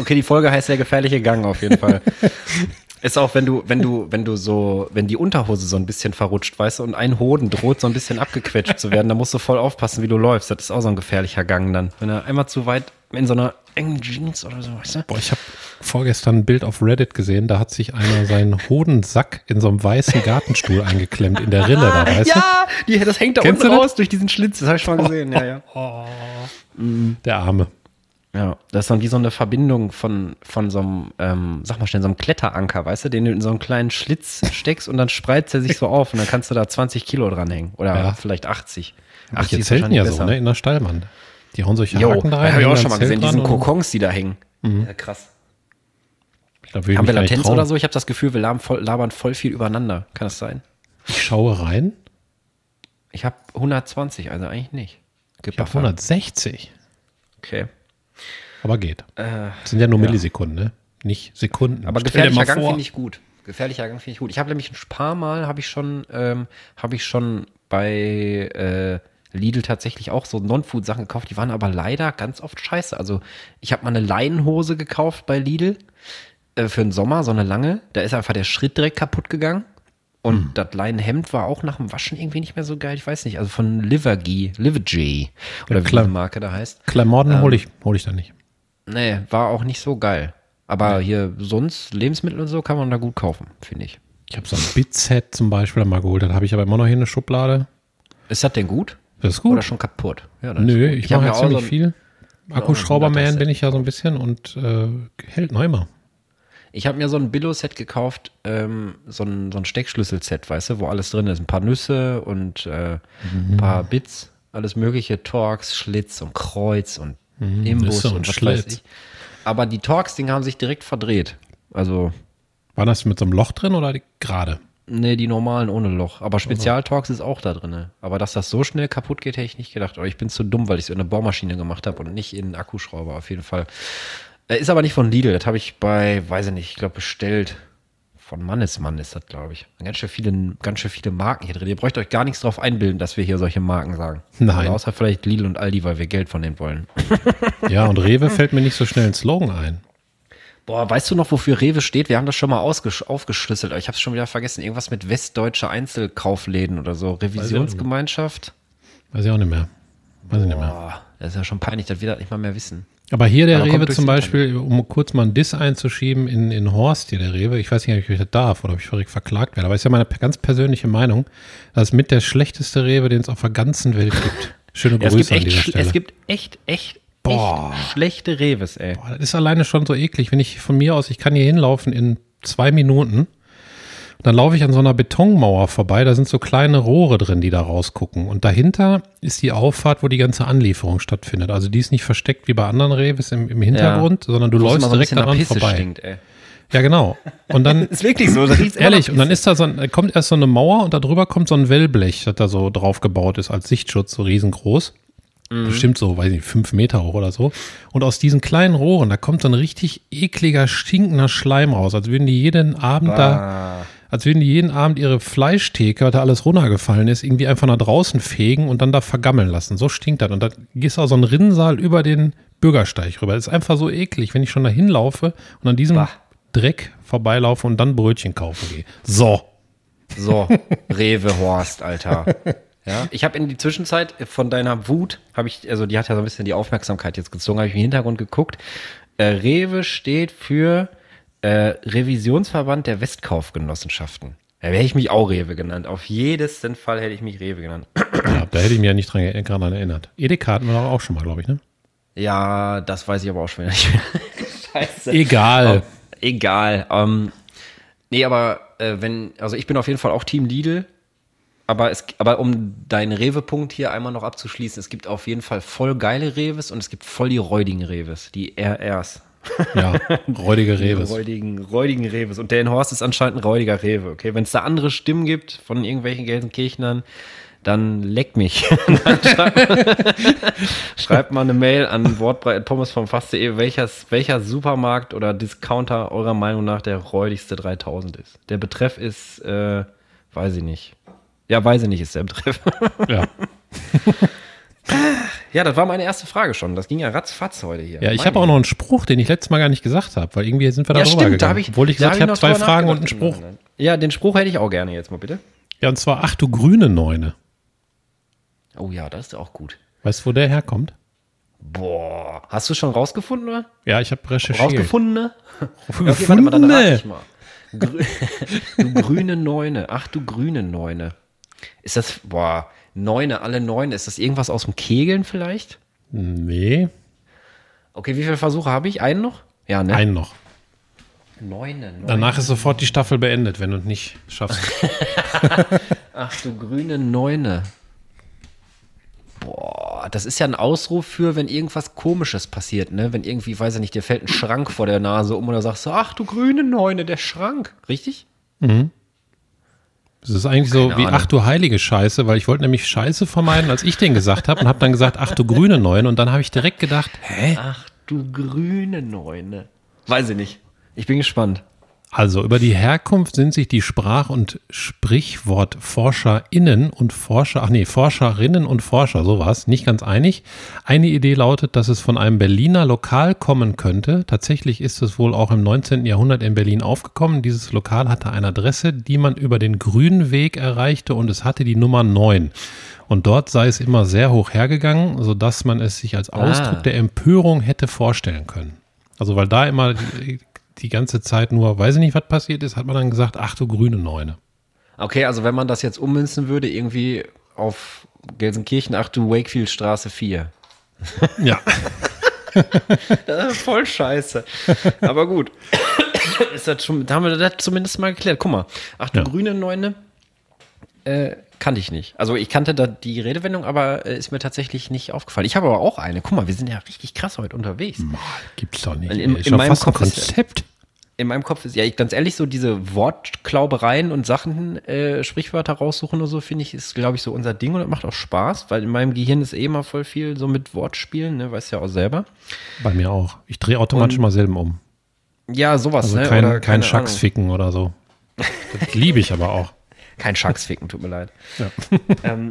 Speaker 1: Okay, die Folge heißt der gefährliche Gang auf jeden Fall. Ist auch, wenn du, wenn du, wenn du so, wenn die Unterhose so ein bisschen verrutscht, weißt du, und ein Hoden droht so ein bisschen abgequetscht zu werden, dann musst du voll aufpassen, wie du läufst. Das ist auch so ein gefährlicher Gang dann. Wenn er einmal zu weit in so einer engen Jeans oder so, weißt du?
Speaker 2: Boah, ich habe vorgestern ein Bild auf Reddit gesehen, da hat sich einer seinen Hodensack in so einem weißen Gartenstuhl eingeklemmt, in der Rille da, weißt
Speaker 1: Ja, die, das hängt da
Speaker 2: Kennst
Speaker 1: unten
Speaker 2: du das?
Speaker 1: raus durch diesen Schlitz. Das habe ich schon mal gesehen. Ja, ja.
Speaker 2: du? Der Arme.
Speaker 1: Ja, das ist dann wie so eine Verbindung von, von so einem, ähm, sag mal schnell, so einem Kletteranker, weißt du, den du in so einen kleinen Schlitz steckst und dann spreizt er sich so auf und dann kannst du da 20 Kilo dranhängen. Oder
Speaker 2: Ja.
Speaker 1: vielleicht 80.
Speaker 2: Ach, die zelten ja so, ne, in der Stallwand. Die hauen solche
Speaker 1: Jo,
Speaker 2: Haken da rein.
Speaker 1: habe ich auch schon mal gesehen, diesen Kokons, die da hängen. Ja, krass. Haben wir Latenz oder so? Ich habe das Gefühl, wir labern voll, labern voll viel übereinander. Kann das sein?
Speaker 2: Ich schaue rein.
Speaker 1: Ich habe 120, also eigentlich nicht.
Speaker 2: Ich habe 160.
Speaker 1: Okay.
Speaker 2: Aber geht. Das sind ja nur Millisekunden, ne? Nicht Sekunden.
Speaker 1: Äh, Aber
Speaker 2: Stell
Speaker 1: gefährlicher Gang finde ich gut. Gefährlicher Gang finde ich gut. Ich habe nämlich ein paar Mal habe ich schon ähm, habe ich schon bei äh, Lidl tatsächlich auch so Non-Food-Sachen gekauft. Die waren aber leider ganz oft scheiße. Also ich habe mal eine Leinenhose gekauft bei Lidl äh, für den Sommer, so eine lange. Da ist einfach der Schritt direkt kaputt gegangen. Und
Speaker 2: Hm.
Speaker 1: das Leinenhemd war auch nach dem Waschen irgendwie nicht mehr so geil. Ich weiß nicht. Also von Livergy, Livergy oder wie
Speaker 2: klar.
Speaker 1: die Marke da heißt.
Speaker 2: Klamotten
Speaker 1: Ähm.
Speaker 2: hole ich, hol ich da nicht.
Speaker 1: Nee, war auch nicht so geil. Aber hier sonst Lebensmittel und so kann man da gut kaufen, finde ich.
Speaker 2: Ich habe so ein Bitset zum Beispiel mal geholt. Das habe ich aber immer noch hier in der Schublade.
Speaker 1: Ist das denn gut?
Speaker 2: Das ist gut.
Speaker 1: Oder schon kaputt? Ja,
Speaker 2: Nö, ich,
Speaker 1: hab
Speaker 2: mache ja ziemlich
Speaker 1: so ein-
Speaker 2: viel. Akkuschrauberman bin ich ja so ein bisschen und äh, hält noch immer.
Speaker 1: Ich habe mir so ein Billo-Set gekauft, ähm, so ein, so ein Steckschlüssel-Set, weißt du, wo alles drin ist. Ein paar Nüsse und äh, ein paar Bits, alles mögliche, Torx, Schlitz und Kreuz und Imbus
Speaker 2: Nüsse
Speaker 1: und,
Speaker 2: und
Speaker 1: was
Speaker 2: Schlitz.
Speaker 1: weiß ich. Aber die Torx-Dinger haben sich direkt verdreht. Also,
Speaker 2: War das mit so einem Loch drin oder gerade?
Speaker 1: nee, die normalen ohne Loch. Aber Spezial-Torx ist auch da drin. Aber dass das so schnell kaputt geht, hätte ich nicht gedacht. Oder ich bin zu dumm, weil ich es in eine Bohrmaschine gemacht habe und nicht in einen Akkuschrauber, auf jeden Fall. Äh, Ist aber nicht von Lidl. Das habe ich bei, weiß ich nicht, ich glaube bestellt. Von Mannesmann ist das, glaube ich. Ganz schön, viele, ganz schön viele Marken hier drin. Ihr bräucht euch gar nichts drauf einbilden, dass wir hier solche Marken sagen.
Speaker 2: Nein.
Speaker 1: Also außer vielleicht Lidl und Aldi, weil wir Geld von denen wollen.
Speaker 2: Ja, und Rewe fällt mir nicht so schnell ein Slogan ein.
Speaker 1: Boah, weißt du noch, wofür Rewe steht? Wir haben das schon mal aufgeschlüsselt, ich habe es schon wieder vergessen. Irgendwas mit westdeutsche Einzelkaufläden oder so. Revisionsgemeinschaft.
Speaker 2: Weiß ich auch nicht mehr. Weiß ich nicht mehr.
Speaker 1: Das ist ja schon peinlich, dass wir das nicht mal mehr wissen.
Speaker 2: Aber hier der
Speaker 1: Aber
Speaker 2: Rewe zum Beispiel, um kurz mal einen Diss einzuschieben, in, in Horst hier der Rewe, ich weiß nicht, ob ich das darf oder ob ich verklagt werde, aber ist ja meine ganz persönliche Meinung, das ist mit der schlechteste Rewe, den es auf der ganzen Welt gibt. Schöne
Speaker 1: Ja, es,
Speaker 2: Grüße
Speaker 1: gibt
Speaker 2: an
Speaker 1: echt,
Speaker 2: dieser Stelle.
Speaker 1: es gibt echt, echt,
Speaker 2: Boah.
Speaker 1: echt schlechte Reves, ey.
Speaker 2: Boah, das ist alleine schon so eklig, wenn ich von mir aus, ich kann hier hinlaufen in zwei Minuten, dann laufe ich an so einer Betonmauer vorbei, da sind so kleine Rohre drin, die da rausgucken. Und dahinter ist die Auffahrt, wo die ganze Anlieferung stattfindet. Also die ist nicht versteckt wie bei anderen Reves im, im Hintergrund, sondern du läufst
Speaker 1: so
Speaker 2: direkt daran
Speaker 1: Pisse
Speaker 2: vorbei.
Speaker 1: Stinkt, ey.
Speaker 2: Ja, genau. Und dann,
Speaker 1: Ist wirklich so,
Speaker 2: ehrlich, und dann ist da so ein, da kommt erst so eine Mauer und da drüber kommt so ein Wellblech, das da so drauf gebaut ist als Sichtschutz, so riesengroß.
Speaker 1: Mhm.
Speaker 2: Bestimmt so, weiß nicht, fünf Meter hoch oder so. Und aus diesen kleinen Rohren, da kommt so ein richtig ekliger, stinkender Schleim raus, als würden die jeden Abend da, als würden die jeden Abend ihre Fleischtheke, was da alles runtergefallen ist, irgendwie einfach nach draußen fegen und dann da vergammeln lassen. So stinkt das. Und da gehst auch so ein Rinnsal über den Bürgersteig rüber. Das ist einfach so eklig, wenn ich schon da hinlaufe und an diesem
Speaker 1: Bah.
Speaker 2: Dreck vorbeilaufe und dann Brötchen kaufen gehe. So.
Speaker 1: So, Rewe Horst, Alter. Ja, ich habe in die Zwischenzeit von deiner Wut, habe ich, also die hat ja so ein bisschen die Aufmerksamkeit jetzt gezogen, habe ich im Hintergrund geguckt. Äh, Rewe steht für äh, Revisionsverband der Westkaufgenossenschaften. Da hätte ich mich auch Rewe genannt. Auf jedes Fall hätte ich mich Rewe genannt.
Speaker 2: Ja, da hätte ich mich ja nicht dran gerade erinnert. Edeka hatten wir doch auch schon mal, glaube ich, ne?
Speaker 1: Ja, das weiß ich aber auch schon wieder nicht mehr. Scheiße.
Speaker 2: Egal.
Speaker 1: Oh, egal. Ähm, nee, aber äh, wenn, also ich bin auf jeden Fall auch Team Lidl. Aber, es, aber um deinen Rewe-Punkt hier einmal noch abzuschließen, es gibt auf jeden Fall voll geile Reves und es gibt voll die räudigen Reves, die RRs.
Speaker 2: Ja, räudige
Speaker 1: Die
Speaker 2: Reves.
Speaker 1: räudigen, räudigen Reves. Und der in Horst ist anscheinend ein räudiger Rewe, okay? Wenn es da andere Stimmen gibt von irgendwelchen Gelsenkirchnern, dann leck mich. Dann schreibt, mal eine Mail an wortbreit.pommes vom welches, welcher Supermarkt oder Discounter eurer Meinung nach der räudigste 3000 ist. Der Betreff ist, äh, weiß ich nicht. Ja, weiß ich nicht, ist der Betreff.
Speaker 2: Ja.
Speaker 1: ja, das war meine erste Frage schon. Das ging ja ratzfatz heute hier.
Speaker 2: Ja, ich habe auch noch einen Spruch, den ich letztes Mal gar nicht gesagt habe, weil irgendwie sind wir da
Speaker 1: ja,
Speaker 2: drüber
Speaker 1: stimmt,
Speaker 2: gegangen.
Speaker 1: da habe ich.
Speaker 2: Obwohl ich gesagt ich habe
Speaker 1: noch
Speaker 2: zwei
Speaker 1: drüber
Speaker 2: Fragen und einen. Spruch.
Speaker 1: Ja, den Spruch hätte ich auch gerne jetzt mal bitte.
Speaker 2: Ja, und zwar, ach du grüne Neune.
Speaker 1: Oh ja, das ist auch gut.
Speaker 2: Weißt du, wo der herkommt?
Speaker 1: Boah, hast du schon rausgefunden, oder?
Speaker 2: Ja, ich habe recherchiert.
Speaker 1: Rausgefunden, ne? Ja, okay, warte mal, dann rate ich mal. Grü du grüne Neune. Ach, du grüne Neune. Ist das, boah, Neune, alle Neune. Ist das irgendwas aus dem Kegeln vielleicht?
Speaker 2: Nee,
Speaker 1: Okay, wie viele Versuche habe ich? Einen noch? Ja, ne?
Speaker 2: einen noch.
Speaker 1: Neune, Neune.
Speaker 2: Danach ist sofort die Staffel beendet, wenn du es nicht schaffst.
Speaker 1: Ach, du grüne Neune. Boah, das ist ja ein Ausruf für, wenn irgendwas Komisches passiert, ne? Wenn irgendwie, weiß ich nicht, dir fällt ein Schrank vor der Nase um oder sagst du, ach du grüne Neune, der Schrank. Richtig?
Speaker 2: Das ist eigentlich so
Speaker 1: Keine
Speaker 2: wie,
Speaker 1: Ahnung.
Speaker 2: ach du heilige Scheiße, weil ich wollte nämlich Scheiße vermeiden, als ich den gesagt habe und habe dann gesagt, ach du grüne Neune und dann habe ich direkt gedacht, hä?
Speaker 1: Ach du grüne Neune. Weiß ich nicht. Ich bin gespannt.
Speaker 2: Also über die Herkunft sind sich die Sprach- und SprichwortforscherInnen und Forscher, ach nee, Forscherinnen und Forscher, so war's, nicht ganz einig. Eine Idee lautet, dass es von einem Berliner Lokal kommen könnte. Tatsächlich ist es wohl auch im 19. Jahrhundert in Berlin aufgekommen. Dieses Lokal hatte eine Adresse, die man über den grünen Weg erreichte und es hatte die Nummer 9. Und dort sei es immer sehr hoch hergegangen, sodass man es sich als Ausdruck
Speaker 1: Ah.
Speaker 2: der Empörung hätte vorstellen können. Also weil da immer die, ganze Zeit nur, weiß ich nicht, was passiert ist, hat man dann gesagt, ach du grüne Neune.
Speaker 1: Okay, also wenn man das jetzt ummünzen würde, irgendwie auf Gelsenkirchen, ach du Wakefield Straße 4.
Speaker 2: Ja.
Speaker 1: Voll scheiße. Aber gut. ist das schon, da haben wir das zumindest mal geklärt. Guck mal, ach du
Speaker 2: Ja.
Speaker 1: grüne Neune, äh, kannte ich nicht. Also ich kannte da die Redewendung, aber äh, ist mir tatsächlich nicht aufgefallen. Ich habe aber auch eine. Guck mal, wir sind ja richtig krass heute unterwegs.
Speaker 2: Gibt's doch nicht.
Speaker 1: In-
Speaker 2: ist
Speaker 1: in
Speaker 2: doch
Speaker 1: meinem Kopf ist-
Speaker 2: Konzept.
Speaker 1: In meinem Kopf ist, ja, ich, ganz ehrlich, so diese Wortklaubereien und Sachen, äh, Sprichwörter raussuchen oder so, finde ich, ist, glaube ich, so unser Ding und das macht auch Spaß, weil in meinem Gehirn ist eh immer voll viel so mit Wortspielen, ne, weißt ja auch selber.
Speaker 2: Bei mir auch. Ich drehe automatisch mal Silben um.
Speaker 1: Ja, sowas,
Speaker 2: Also
Speaker 1: ne?
Speaker 2: kein,
Speaker 1: oder
Speaker 2: kein
Speaker 1: keine
Speaker 2: Schacks
Speaker 1: Ahnung.
Speaker 2: ficken oder so. Das liebe ich aber auch.
Speaker 1: Kein Schacksficken, tut mir leid.
Speaker 2: Ja.
Speaker 1: ähm,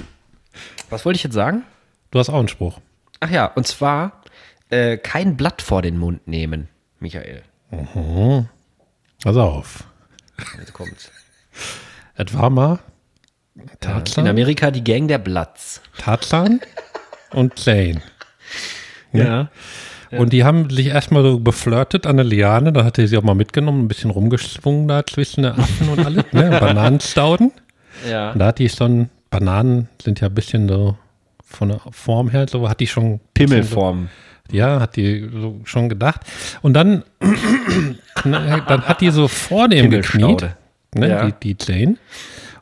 Speaker 1: was wollte ich jetzt sagen?
Speaker 2: Du hast auch einen Spruch.
Speaker 1: Ach ja, und zwar äh, kein Blatt vor den Mund nehmen, Michael.
Speaker 2: Pass auf.
Speaker 1: Jetzt kommt's.
Speaker 2: Es war mal
Speaker 1: In
Speaker 2: Tarzan,
Speaker 1: Amerika die Gang der Blatz.
Speaker 2: Tarzan und Jane.
Speaker 1: Ja.
Speaker 2: Und die haben sich erstmal so beflirtet an der Liane. Da hat er sie auch mal mitgenommen, ein bisschen rumgeschwungen da zwischen den Affen und alles. Ne? Bananenstauden.
Speaker 1: Ja.
Speaker 2: Und da hat die schon, Bananen sind ja ein bisschen so von der Form her, so hat die schon.
Speaker 1: Pimmelform.
Speaker 2: So, ja, hat die so schon gedacht. Und dann, dann hat die so vor dem gekniet, ne,
Speaker 1: Ja. Mhm.
Speaker 2: die, die Jane.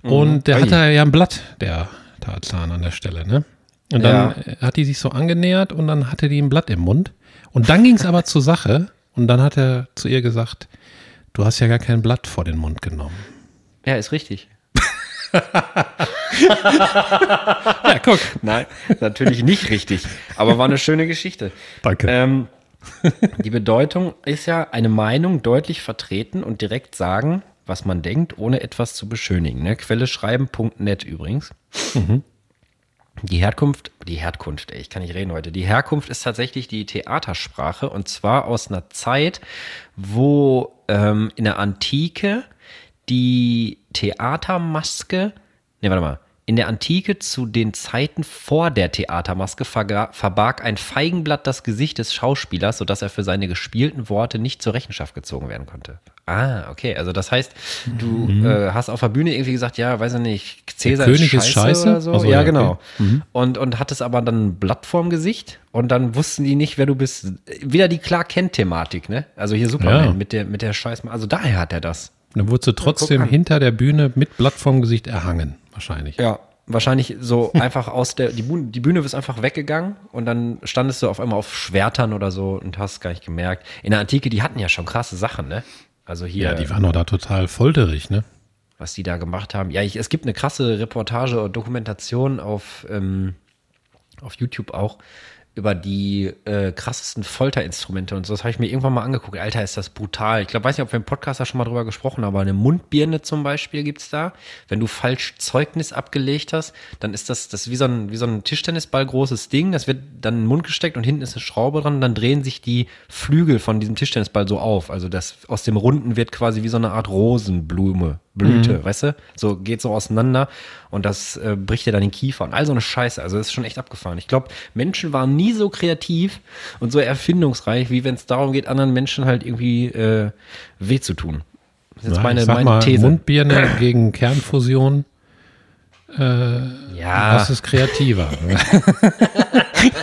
Speaker 2: Und der
Speaker 1: Ui.
Speaker 2: hatte ja ein Blatt, der Tarzan an der Stelle, ne? Und dann äh, hat die sich so angenähert und dann hatte die ein Blatt im Mund. Und dann ging es aber zur Sache und dann hat er zu ihr gesagt, du hast ja gar kein Blatt vor den Mund genommen.
Speaker 1: Ja, ist richtig.
Speaker 2: Ja, guck.
Speaker 1: Nein, natürlich nicht richtig. Aber war eine schöne Geschichte.
Speaker 2: Danke.
Speaker 1: Ähm, die Bedeutung ist ja eine Meinung deutlich vertreten und direkt sagen, was man denkt, ohne etwas zu beschönigen. Ne? Quelle schreiben.net übrigens. Die Herkunft, die Herkunft, ey, ich kann nicht reden heute. Die Herkunft ist tatsächlich die Theatersprache und zwar aus einer Zeit, wo ähm, in der Antike die Theatermaske, nee, warte mal, In der Antike zu den Zeiten vor der Theatermaske verbarg ein Feigenblatt das Gesicht des Schauspielers, sodass er für seine gespielten Worte nicht zur Rechenschaft gezogen werden konnte. Ah, okay. Also das heißt, du äh, hast auf der Bühne irgendwie gesagt, ja, weiß ich nicht, Cäsar
Speaker 2: Mhm. König ist scheiße?
Speaker 1: oder so.
Speaker 2: Ach so,
Speaker 1: ja,
Speaker 2: ja, okay.
Speaker 1: genau. Und, und hattest aber dann ein Blatt vorm Gesicht und dann wussten die nicht, wer du bist. Wieder die Clark Kent-Thematik, ne? Also hier Superman
Speaker 2: Ja.
Speaker 1: mit der, mit der Scheiß. Also daher hat er das.
Speaker 2: Dann wurdest du trotzdem hinter der Bühne mit Blatt vorm Gesicht erhangen, wahrscheinlich.
Speaker 1: Ja, wahrscheinlich so einfach aus der, die Bühne, die Bühne ist einfach weggegangen und dann standest du auf einmal auf Schwertern oder so und hast gar nicht gemerkt. In der Antike, die hatten ja schon krasse Sachen, ne? Also hier,
Speaker 2: Ja, die waren doch da total folterig, ne?
Speaker 1: was die da gemacht haben. Ja, ich, es gibt eine krasse Reportage oder Dokumentation auf, ähm, auf YouTube auch über die äh, krassesten Folterinstrumente und so. Das habe ich mir irgendwann mal angeguckt. Alter, ist das brutal. Ich glaube, weiß nicht, ob wir im Podcast da schon mal drüber gesprochen haben, aber eine Mundbirne zum Beispiel gibt's da. Wenn du falsch Zeugnis abgelegt hast, dann ist das, das wie so ein, wie so ein Tischtennisball großes Ding. Das wird dann in den Mund gesteckt und hinten ist eine Schraube dran und dann drehen sich die Flügel von diesem Tischtennisball so auf. Also das aus dem Runden wird quasi wie so eine Art Rosenblume, Blüte, weißt du? So geht so auseinander und das äh, bricht dir dann den Kiefer und all so eine Scheiße. Also das ist schon echt abgefahren. Ich glaube, Menschen waren nie so kreativ und so erfindungsreich, wie wenn es darum geht, anderen Menschen halt irgendwie äh, weh zu tun. Das ist jetzt
Speaker 2: Ja,
Speaker 1: meine, meine
Speaker 2: mal,
Speaker 1: These.
Speaker 2: Mundbirne gegen Kernfusion,
Speaker 1: ja,
Speaker 2: das ist kreativer.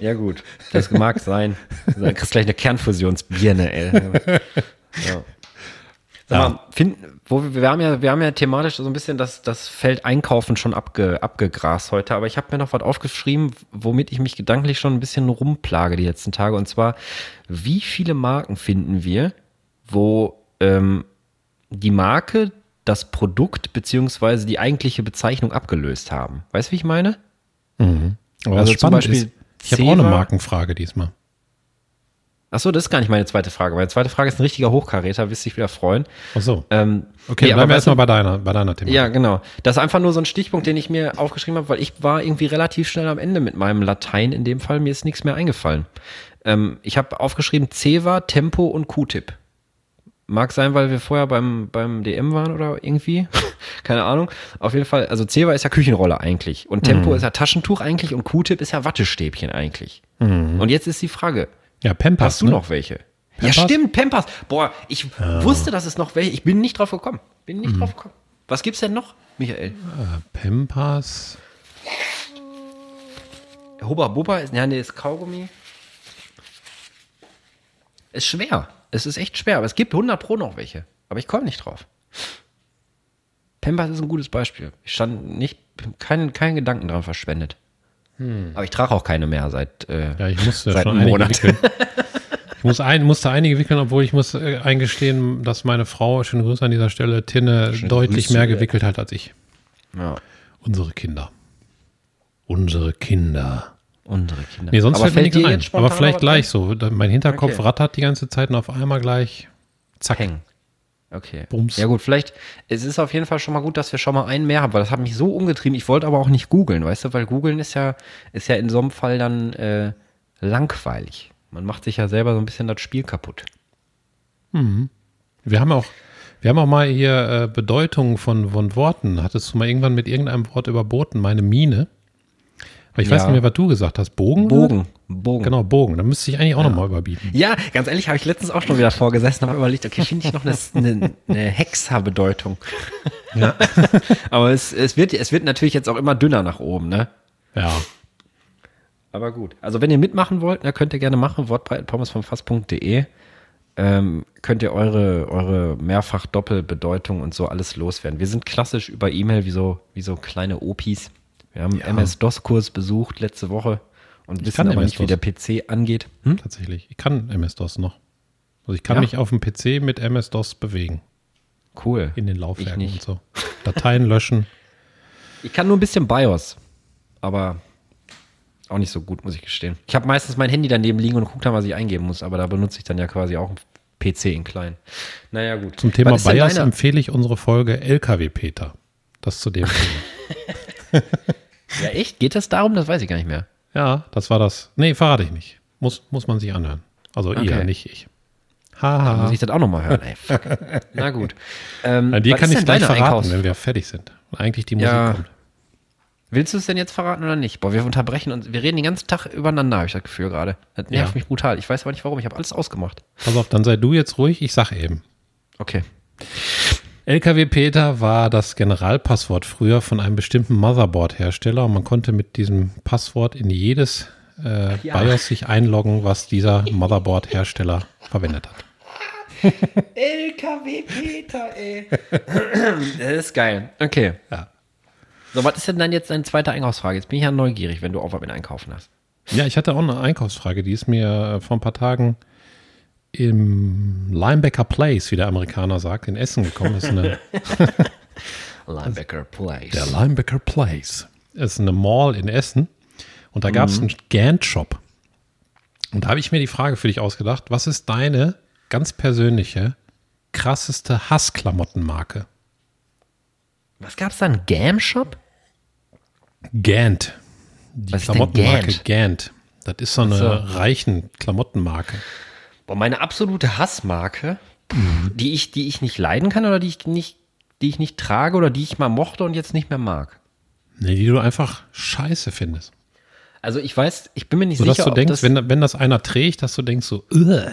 Speaker 1: ja gut, das mag sein. Da kriegst gleich eine Kernfusionsbirne, ey. Ja. Sag mal, find, wo wir, wir, haben ja, wir haben ja thematisch so ein bisschen das, das Feld Einkaufen schon abge, abgegrast heute, aber ich habe mir noch was aufgeschrieben, womit ich mich gedanklich schon ein bisschen rumplage die letzten Tage. Und zwar, wie viele Marken finden wir, wo ähm, die Marke das Produkt beziehungsweise die eigentliche Bezeichnung abgelöst haben? Weißt du, wie ich meine?
Speaker 2: Aber
Speaker 1: Also zum Beispiel
Speaker 2: ist, ich habe auch eine Markenfrage diesmal.
Speaker 1: Achso, das ist gar nicht meine zweite Frage. Meine zweite Frage ist ein richtiger Hochkaräter, wirst dich wieder freuen.
Speaker 2: Ach so.
Speaker 1: Ähm,
Speaker 2: Okay,
Speaker 1: nee,
Speaker 2: bleiben
Speaker 1: aber
Speaker 2: wir erstmal bei deiner, bei deiner Thema.
Speaker 1: Ja, genau. Das ist einfach nur so ein Stichpunkt, den ich mir aufgeschrieben habe, weil ich war irgendwie relativ schnell am Ende mit meinem Latein in dem Fall. Mir ist nichts mehr eingefallen. Ähm, ich habe aufgeschrieben Ceva, Tempo und Q-Tip. Mag sein, weil wir vorher beim, beim DM waren oder irgendwie. Keine Ahnung. Auf jeden Fall, also Ceva ist ja Küchenrolle eigentlich. Und Tempo ist ja Taschentuch eigentlich und Q-Tip ist ja Wattestäbchen eigentlich. Und jetzt ist die Frage,
Speaker 2: Ja, Pampers.
Speaker 1: Hast du
Speaker 2: ne?
Speaker 1: noch welche?
Speaker 2: Pampers?
Speaker 1: Ja, stimmt, Pampers. Boah, ich wusste, dass es noch welche. Ich bin nicht drauf gekommen. Bin nicht drauf gekommen. Was gibt's denn noch, Michael?
Speaker 2: Pampers.
Speaker 1: Hubba Bubba ist, ja, nee, ist Kaugummi. Ist schwer. Es ist echt schwer, aber es gibt 100 Pro noch welche. Aber ich komme nicht drauf. Pampers ist ein gutes Beispiel. Ich stand nicht, keinen, keinen Gedanken dran verschwendet. Aber ich trage auch keine mehr seit, äh,
Speaker 2: Ja, ich musste
Speaker 1: seit
Speaker 2: schon
Speaker 1: einem Monat.
Speaker 2: Ich muss ein, musste einige wickeln, obwohl ich muss äh, eingestehen, dass meine Frau, schöne Grüße an dieser Stelle, Tinne deutlich
Speaker 1: Grüße.
Speaker 2: mehr gewickelt hat als ich.
Speaker 1: Ja,
Speaker 2: Unsere Kinder. Unsere Kinder.
Speaker 1: unsere Kinder.
Speaker 2: Nee, sonst
Speaker 1: Aber
Speaker 2: fällt mir nichts ein. Aber vielleicht gleich so. Mein Hinterkopf
Speaker 1: Okay.
Speaker 2: rattert die ganze Zeit und auf einmal gleich zack.
Speaker 1: hängen. Okay.
Speaker 2: Bums.
Speaker 1: Ja gut, vielleicht, es ist auf jeden Fall schon mal gut, dass wir schon mal einen mehr haben, weil das hat mich so umgetrieben. Ich wollte aber auch nicht googeln, weißt du, weil googeln ist ja, ist ja in so einem Fall dann äh, langweilig. Man macht sich ja selber so ein bisschen das Spiel kaputt.
Speaker 2: Wir haben auch, wir haben auch mal hier äh, Bedeutung von, von Worten. Hattest du mal irgendwann mit irgendeinem Wort überboten? Meine Mine. Aber ich weiß
Speaker 1: Ja.
Speaker 2: nicht mehr, was du gesagt hast. Bogen?
Speaker 1: Bogen. Bogen.
Speaker 2: Genau, Bogen. Da müsste ich eigentlich auch noch mal überbieten.
Speaker 1: Ja, ganz ehrlich, habe ich letztens auch schon wieder vorgesessen und habe überlegt, okay, finde ich noch eine, eine, eine Hexer-Bedeutung.
Speaker 2: Ja.
Speaker 1: Aber es, es, wird, es wird natürlich jetzt auch immer dünner nach oben, ne?
Speaker 2: ja.
Speaker 1: Aber gut. Also wenn ihr mitmachen wollt, na, könnt ihr gerne machen. Wortbreitenpommes vom Fass.de. Ähm, könnt ihr eure, eure mehrfach Doppelbedeutung und so alles loswerden. Wir sind klassisch über E-Mail wie so, wie so kleine Opis. Wir haben einen MS-DOS-Kurs besucht letzte Woche und wissen
Speaker 2: kann
Speaker 1: aber nicht, wie der PC angeht. Hm?
Speaker 2: Tatsächlich. Ich kann MS-DOS noch. Also ich kann
Speaker 1: Ja?
Speaker 2: mich auf dem PC mit MS-DOS bewegen.
Speaker 1: Cool.
Speaker 2: In den
Speaker 1: Ich
Speaker 2: Laufwerken und so. Dateien löschen.
Speaker 1: Ich kann nur ein bisschen BIOS, aber auch nicht so gut, muss ich gestehen. Ich habe meistens mein Handy daneben liegen und gucke dann, was ich eingeben muss, aber da benutze ich dann ja quasi auch einen PC in klein. Naja, gut.
Speaker 2: Zum Thema BIOS empfehle ich unsere Folge LKW Peter. Das zu dem Thema.
Speaker 1: Ja, echt? Geht das darum? Das weiß ich gar nicht mehr.
Speaker 2: Ja, das war das. Nee, verrate ich nicht. Muss, muss man sich anhören. Also ihr,
Speaker 1: Okay.
Speaker 2: nicht ich.
Speaker 1: Dann muss
Speaker 2: Haha.
Speaker 1: ich das auch nochmal hören. Ey, fuck. Na gut. Ähm,
Speaker 2: An dir kann ich
Speaker 1: denn
Speaker 2: gleich verraten,
Speaker 1: Einkaufs-
Speaker 2: wenn wir fertig sind. Und eigentlich die Musik
Speaker 1: Ja.
Speaker 2: kommt.
Speaker 1: Willst du es denn jetzt verraten oder nicht? Boah, wir unterbrechen uns. Wir reden den ganzen Tag übereinander, habe ich das Gefühl gerade. Das nervt
Speaker 2: Ja.
Speaker 1: mich brutal. Ich weiß aber nicht warum. Ich habe alles ausgemacht.
Speaker 2: Pass auf, dann sei du jetzt ruhig, ich sag eben.
Speaker 1: Okay.
Speaker 2: LKW Peter war das Generalpasswort früher von einem bestimmten Motherboard-Hersteller und man konnte mit diesem Passwort in jedes äh,
Speaker 1: Ja.
Speaker 2: BIOS sich einloggen, was dieser Motherboard-Hersteller verwendet hat.
Speaker 1: LKW Peter, ey. das ist geil. Okay.
Speaker 2: Ja.
Speaker 1: So, was ist denn dann jetzt deine zweite Einkaufsfrage? Jetzt bin ich ja neugierig, wenn du auch was mit einkaufen hast.
Speaker 2: Ja, ich hatte auch eine Einkaufsfrage, die ist mir äh, vor ein paar Tagen im Linebacker Place, wie der Amerikaner sagt, in Essen gekommen. Ist eine,
Speaker 1: Linebacker Place.
Speaker 2: der Linebacker Place. Das ist eine Mall in Essen und da gab es einen Gantt-Shop. Und da habe ich mir die Frage für dich ausgedacht, was ist deine ganz persönliche, krasseste Hassklamottenmarke?
Speaker 1: Was gab's da? Ein Gam-Shop?
Speaker 2: Gant. Die
Speaker 1: Was
Speaker 2: Klamottenmarke
Speaker 1: Gant?
Speaker 2: Gant. Das ist so eine
Speaker 1: so.
Speaker 2: reichen Klamottenmarke.
Speaker 1: Boah, meine absolute Hassmarke, die ich, die ich nicht leiden kann oder die ich nicht, die ich nicht trage oder die ich mal mochte und jetzt nicht mehr mag.
Speaker 2: Nee, die du einfach scheiße findest.
Speaker 1: Also ich weiß, ich bin mir nicht
Speaker 2: Sodass
Speaker 1: sicher,
Speaker 2: du denkst,
Speaker 1: das,
Speaker 2: wenn, wenn das einer trägt, dass du denkst so, Ugh.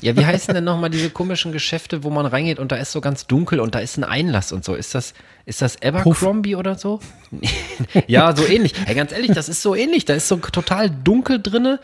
Speaker 1: ja, wie heißen denn nochmal diese komischen Geschäfte, wo man reingeht und da ist so ganz dunkel und da ist ein Einlass und so. Ist das, ist das Abercrombie oder so? ja, so ähnlich. Hey, ganz ehrlich, das ist so ähnlich. Da ist so total dunkel drinne.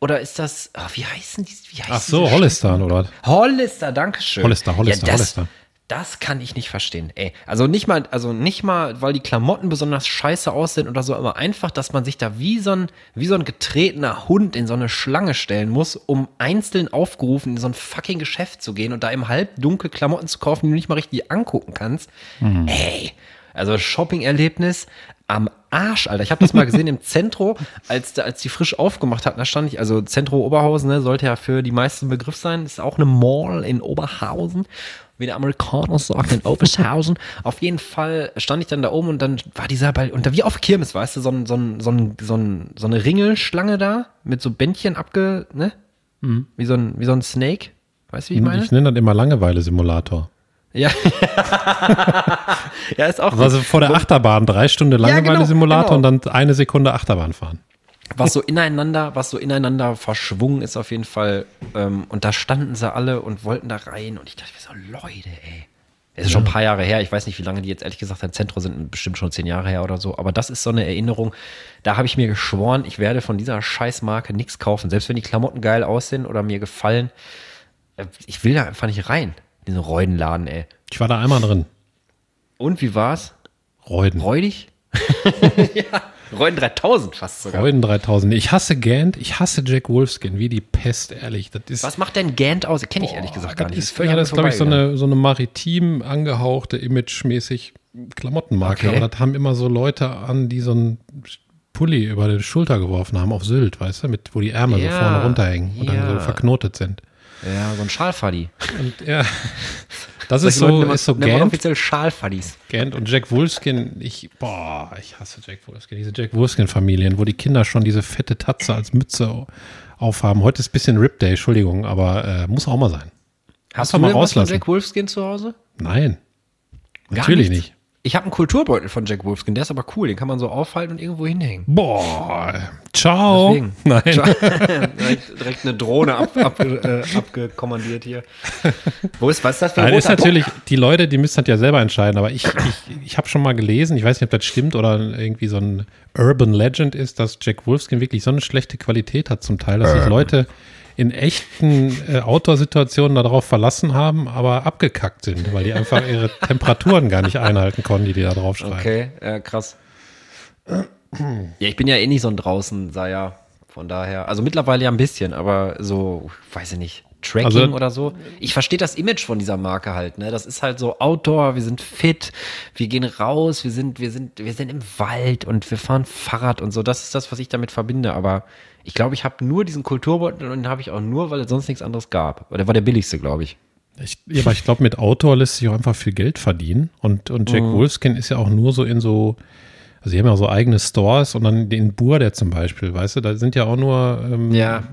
Speaker 1: Oder ist das, ah, wie heißen die? Wie heißen
Speaker 2: Ach so,
Speaker 1: diese
Speaker 2: Hollistan oder?
Speaker 1: Hollister, danke schön.
Speaker 2: Hollister, Hollister,
Speaker 1: ja, das,
Speaker 2: Hollister.
Speaker 1: Das kann ich nicht verstehen. Ey, also nicht mal, also nicht mal, weil die Klamotten besonders scheiße aussehen oder so, aber einfach, dass man sich da wie so ein, wie so ein getretener Hund in so eine Schlange stellen muss, um einzeln aufgerufen in so ein fucking Geschäft zu gehen und da im Halbdunkel Klamotten zu kaufen, die du nicht mal richtig angucken kannst.
Speaker 2: Mhm.
Speaker 1: Ey, also Shopping-Erlebnis am Arsch, Alter. Ich habe das mal gesehen im Zentro, als, als die frisch aufgemacht hatten. Da stand ich, also Zentro Oberhausen, ne, sollte ja für die meisten Begriff sein. Ist auch eine Mall in Oberhausen. Wie der Amerikaner sagt, in Oberhausen. Auf jeden Fall stand ich dann da oben und dann war dieser Ball, und da wie auf Kirmes, weißt du, so, ein, so, ein, so, ein, so, ein, so eine Ringelschlange da mit so Bändchen abge, ne? Wie, so ein, wie so ein Snake. Weißt du, wie ich meine?
Speaker 2: Ich nenne das immer Langeweile-Simulator.
Speaker 1: Ja. ja, ist auch
Speaker 2: Also vor der Achterbahn, drei Stunden
Speaker 1: genau,
Speaker 2: Langeweile-Simulator
Speaker 1: genau.
Speaker 2: und dann eine Sekunde Achterbahn fahren.
Speaker 1: was so ineinander, was so ineinander verschwungen ist auf jeden Fall. Ähm, und da standen sie alle und wollten da rein. Und ich dachte mir so, Leute, ey. Es ist schon ein paar Jahre her. Ich weiß nicht, wie lange die jetzt ehrlich gesagt im Zentrum sind. Bestimmt schon zehn Jahre her oder so. Aber das ist so eine Erinnerung. Da habe ich mir geschworen, ich werde von dieser Scheißmarke nichts kaufen. Selbst wenn die Klamotten geil aussehen oder mir gefallen. Äh, Ich will da einfach nicht rein. In Diesen Reudenladen, ey.
Speaker 2: Ich war da einmal drin.
Speaker 1: Und wie war's?
Speaker 2: Reuden.
Speaker 1: Räudig? ja. Reuden 3000 fast sogar.
Speaker 2: Reuden 3000. Ich hasse Gant, ich hasse Jack Wolfskin, wie die Pest, ehrlich. Das ist,
Speaker 1: Was macht denn Gant aus? Kenne ich ehrlich gesagt gar nicht.
Speaker 2: ist,
Speaker 1: völlig
Speaker 2: ja, das ist, glaube ich, so eine, so eine maritim angehauchte, imagemäßig Klamottenmarke.
Speaker 1: Okay.
Speaker 2: Aber das haben immer so Leute an, die so einen Pulli über die Schulter geworfen haben auf Sylt, weißt du, mit, wo die Ärmel
Speaker 1: Ja,
Speaker 2: so vorne runterhängen und dann
Speaker 1: ja.
Speaker 2: so verknotet sind.
Speaker 1: Ja, so ein Schalfaddy.
Speaker 2: Und ja, das ist so, ist so Gant.
Speaker 1: Offiziell Schalfaddys.
Speaker 2: Gant und Jack Wolfskin. Ich, boah, ich hasse Jack Wolfskin. Diese Jack Wolfskin-Familien, wo die Kinder schon diese fette Tatze als Mütze aufhaben. Heute ist ein bisschen Rip Day, Entschuldigung, aber äh, muss auch mal sein.
Speaker 1: Hast
Speaker 2: doch
Speaker 1: du
Speaker 2: mal rauslassen.
Speaker 1: Jack Wolfskin zu Hause?
Speaker 2: Nein.
Speaker 1: Gar
Speaker 2: Natürlich
Speaker 1: nichts?
Speaker 2: nicht.
Speaker 1: Ich habe einen Kulturbeutel von Jack Wolfskin, der ist aber cool, den kann man so aufhalten und irgendwo hinhängen.
Speaker 2: Boah, ciao.
Speaker 1: Deswegen.
Speaker 2: Nein.
Speaker 1: direkt, direkt eine Drohne ab, ab, äh, abgekommandiert hier. Wo ist, was ist das für ein
Speaker 2: Nein, ist natürlich, die Leute, die müssen das ja selber entscheiden, aber ich, ich, ich habe schon mal gelesen, ich weiß nicht, ob das stimmt oder irgendwie so ein Urban Legend ist, dass Jack Wolfskin wirklich so eine schlechte Qualität hat zum Teil, dass sich Leute in echten äh, Outdoor-Situationen darauf verlassen haben, aber abgekackt sind, weil die einfach ihre Temperaturen gar nicht einhalten konnten, die die da drauf schreiben.
Speaker 1: Okay, äh, krass. Ja, ich bin ja eh nicht so ein draußen, sei ja. Von daher, also mittlerweile ja ein bisschen, aber so, weiß ich nicht, Tracking
Speaker 2: Also-
Speaker 1: oder so. Ich verstehe das Image von dieser Marke halt, ne? Das ist halt so Outdoor, wir sind fit, wir gehen raus, wir sind, wir sind, wir sind im Wald und wir fahren Fahrrad und so. Das ist das, was ich damit verbinde. Aber ich glaube, ich habe nur diesen Kulturbeutel und den habe ich auch nur, weil es sonst nichts anderes gab. Der war der billigste, glaube ich.
Speaker 2: Ich, ja, aber ich glaube, mit Outdoor lässt sich auch einfach viel Geld verdienen. Und, und Jack
Speaker 1: Mhm.
Speaker 2: Wolfskin ist ja auch nur so in so Also die haben ja auch so eigene Stores und dann den Burder zum Beispiel, weißt du, da sind ja auch nur ähm,
Speaker 1: Ja.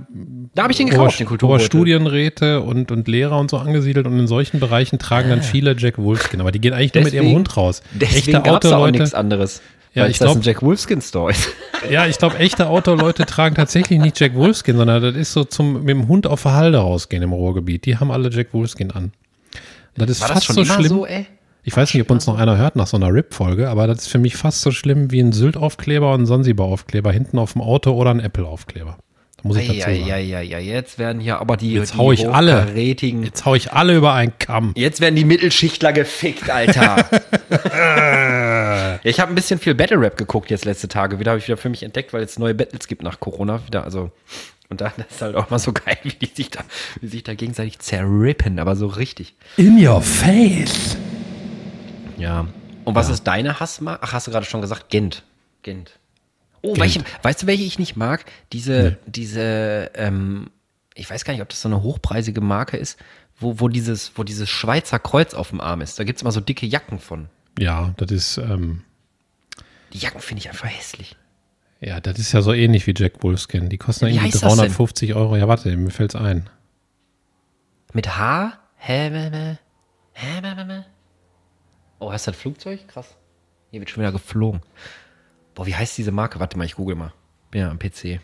Speaker 1: Da habe ich den
Speaker 2: Ober-
Speaker 1: gekauft, den Kulturbeutel.
Speaker 2: Oberstudienräte und, und Lehrer und so angesiedelt und in solchen Bereichen tragen dann viele Jack Wolfskin, aber die gehen eigentlich nur mit ihrem
Speaker 1: Deswegen-
Speaker 2: Hund raus.
Speaker 1: Deswegen gab es auch
Speaker 2: Autoleute-
Speaker 1: nichts anderes.
Speaker 2: Ja, ich
Speaker 1: das
Speaker 2: glaub-
Speaker 1: ein Jack Wolfskin Store ist.
Speaker 2: Ja, ich glaube, echte Outdoor-Leute tragen tatsächlich nicht Jack Wolfskin, sondern das ist so zum mit dem Hund auf der Halde rausgehen im Ruhrgebiet. Die haben alle Jack Wolfskin an. Das ist
Speaker 1: War das
Speaker 2: fast
Speaker 1: schon
Speaker 2: so
Speaker 1: immer
Speaker 2: schlimm.
Speaker 1: so, ey?
Speaker 2: Ich weiß nicht, ob uns noch einer hört nach so einer RIP-Folge, aber das ist für mich fast so schlimm wie ein Sylt-Aufkleber und ein Sansibar-Aufkleber hinten auf dem Auto oder ein Apple-Aufkleber. Da muss ich dazu sagen.
Speaker 1: Ja, ja, ja, jetzt werden hier aber die,
Speaker 2: Jetzt
Speaker 1: die
Speaker 2: hau ich alle. Jetzt hau ich alle über einen Kamm.
Speaker 1: Jetzt werden die Mittelschichtler gefickt, Alter. ja, ich habe ein bisschen viel Battle Rap geguckt jetzt letzte Tage. Wieder habe ich wieder für mich entdeckt, weil es neue Battles gibt nach Corona wieder. Also und da ist halt auch mal so geil, wie die sich da, wie sich da gegenseitig zerrippen, aber so richtig.
Speaker 3: In your face.
Speaker 1: Ja. Und was ist deine Hassmarke? Ach, hast du gerade schon gesagt, Gent. Gent. Oh, welche, weißt du, welche ich nicht mag? Diese, diese, ähm, ich weiß gar nicht, ob das so eine hochpreisige Marke ist, wo, wo dieses, wo dieses Schweizer Kreuz auf dem Arm ist. Da gibt es immer so dicke Jacken von.
Speaker 2: Ja, das ist, ähm,
Speaker 1: Die Jacken finde ich einfach hässlich.
Speaker 2: ja, das ist ja so ähnlich wie Jack Wolfskin. Die kosten
Speaker 1: Wie
Speaker 2: irgendwie
Speaker 1: heißt das denn?
Speaker 2: 350 Euro. Ja, warte, mir fällt's ein.
Speaker 1: Mit H? Hä, hä, hä, hä, hä, hä? Oh, hast du das Flugzeug? Krass. Hier wird schon wieder geflogen. Boah, wie heißt diese Marke? Warte mal, ich google mal. Bin ja am PC.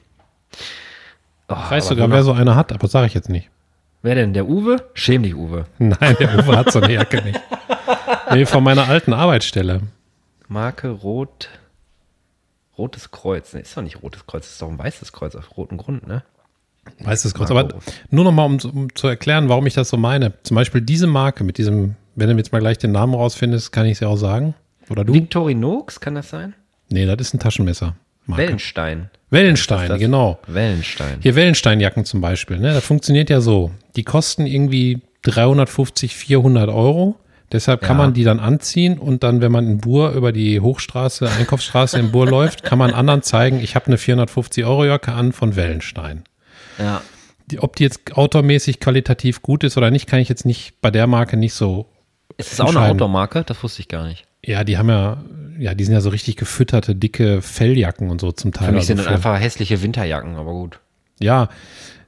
Speaker 1: Oh,
Speaker 2: Ich weiß sogar, wer so eine hat, aber sage ich jetzt nicht.
Speaker 1: Wer denn? Der Uwe? Schäm dich, Uwe.
Speaker 2: Nein, der Uwe hat so eine Jacke nicht. Nee, von meiner alten Arbeitsstelle.
Speaker 1: Marke Rot. Rotes Kreuz. Ne, ist doch nicht Rotes Kreuz, ist doch ein weißes Kreuz auf rotem Grund, ne?
Speaker 2: Weißt du es kurz?
Speaker 1: Marco.
Speaker 2: Aber nur noch mal, um, um zu erklären, warum ich das so meine. Zum Beispiel diese Marke mit diesem, wenn du jetzt mal gleich den Namen rausfindest, kann ich es ja auch sagen. Oder du?
Speaker 1: Victorinox, kann das sein?
Speaker 2: Nee, das ist ein Taschenmesser. Marke.
Speaker 1: Wellenstein.
Speaker 2: Wellenstein,
Speaker 1: Das-
Speaker 2: genau.
Speaker 1: Wellenstein.
Speaker 2: Hier Wellensteinjacken zum Beispiel, ne? Das funktioniert ja so. Die kosten irgendwie 350, 400 Euro. Deshalb kann
Speaker 1: Ja.
Speaker 2: man die dann anziehen und dann, wenn man in Bur über die Hochstraße, Einkaufsstraße in Bur läuft, kann man anderen zeigen, ich habe eine 450 Euro Jacke an von Wellenstein.
Speaker 1: Ja.
Speaker 2: Die, ob die jetzt outdoormäßig qualitativ gut ist oder nicht, kann ich jetzt nicht bei der Marke nicht so.
Speaker 1: Ist das auch eine. Outdoor-Marke? Das wusste ich gar nicht.
Speaker 2: Ja, die haben ja, ja, die sind ja so richtig gefütterte, dicke Felljacken und so zum Teil.
Speaker 1: Für mich
Speaker 2: Also
Speaker 1: sind das
Speaker 2: für-
Speaker 1: einfach hässliche Winterjacken, aber gut.
Speaker 2: Ja,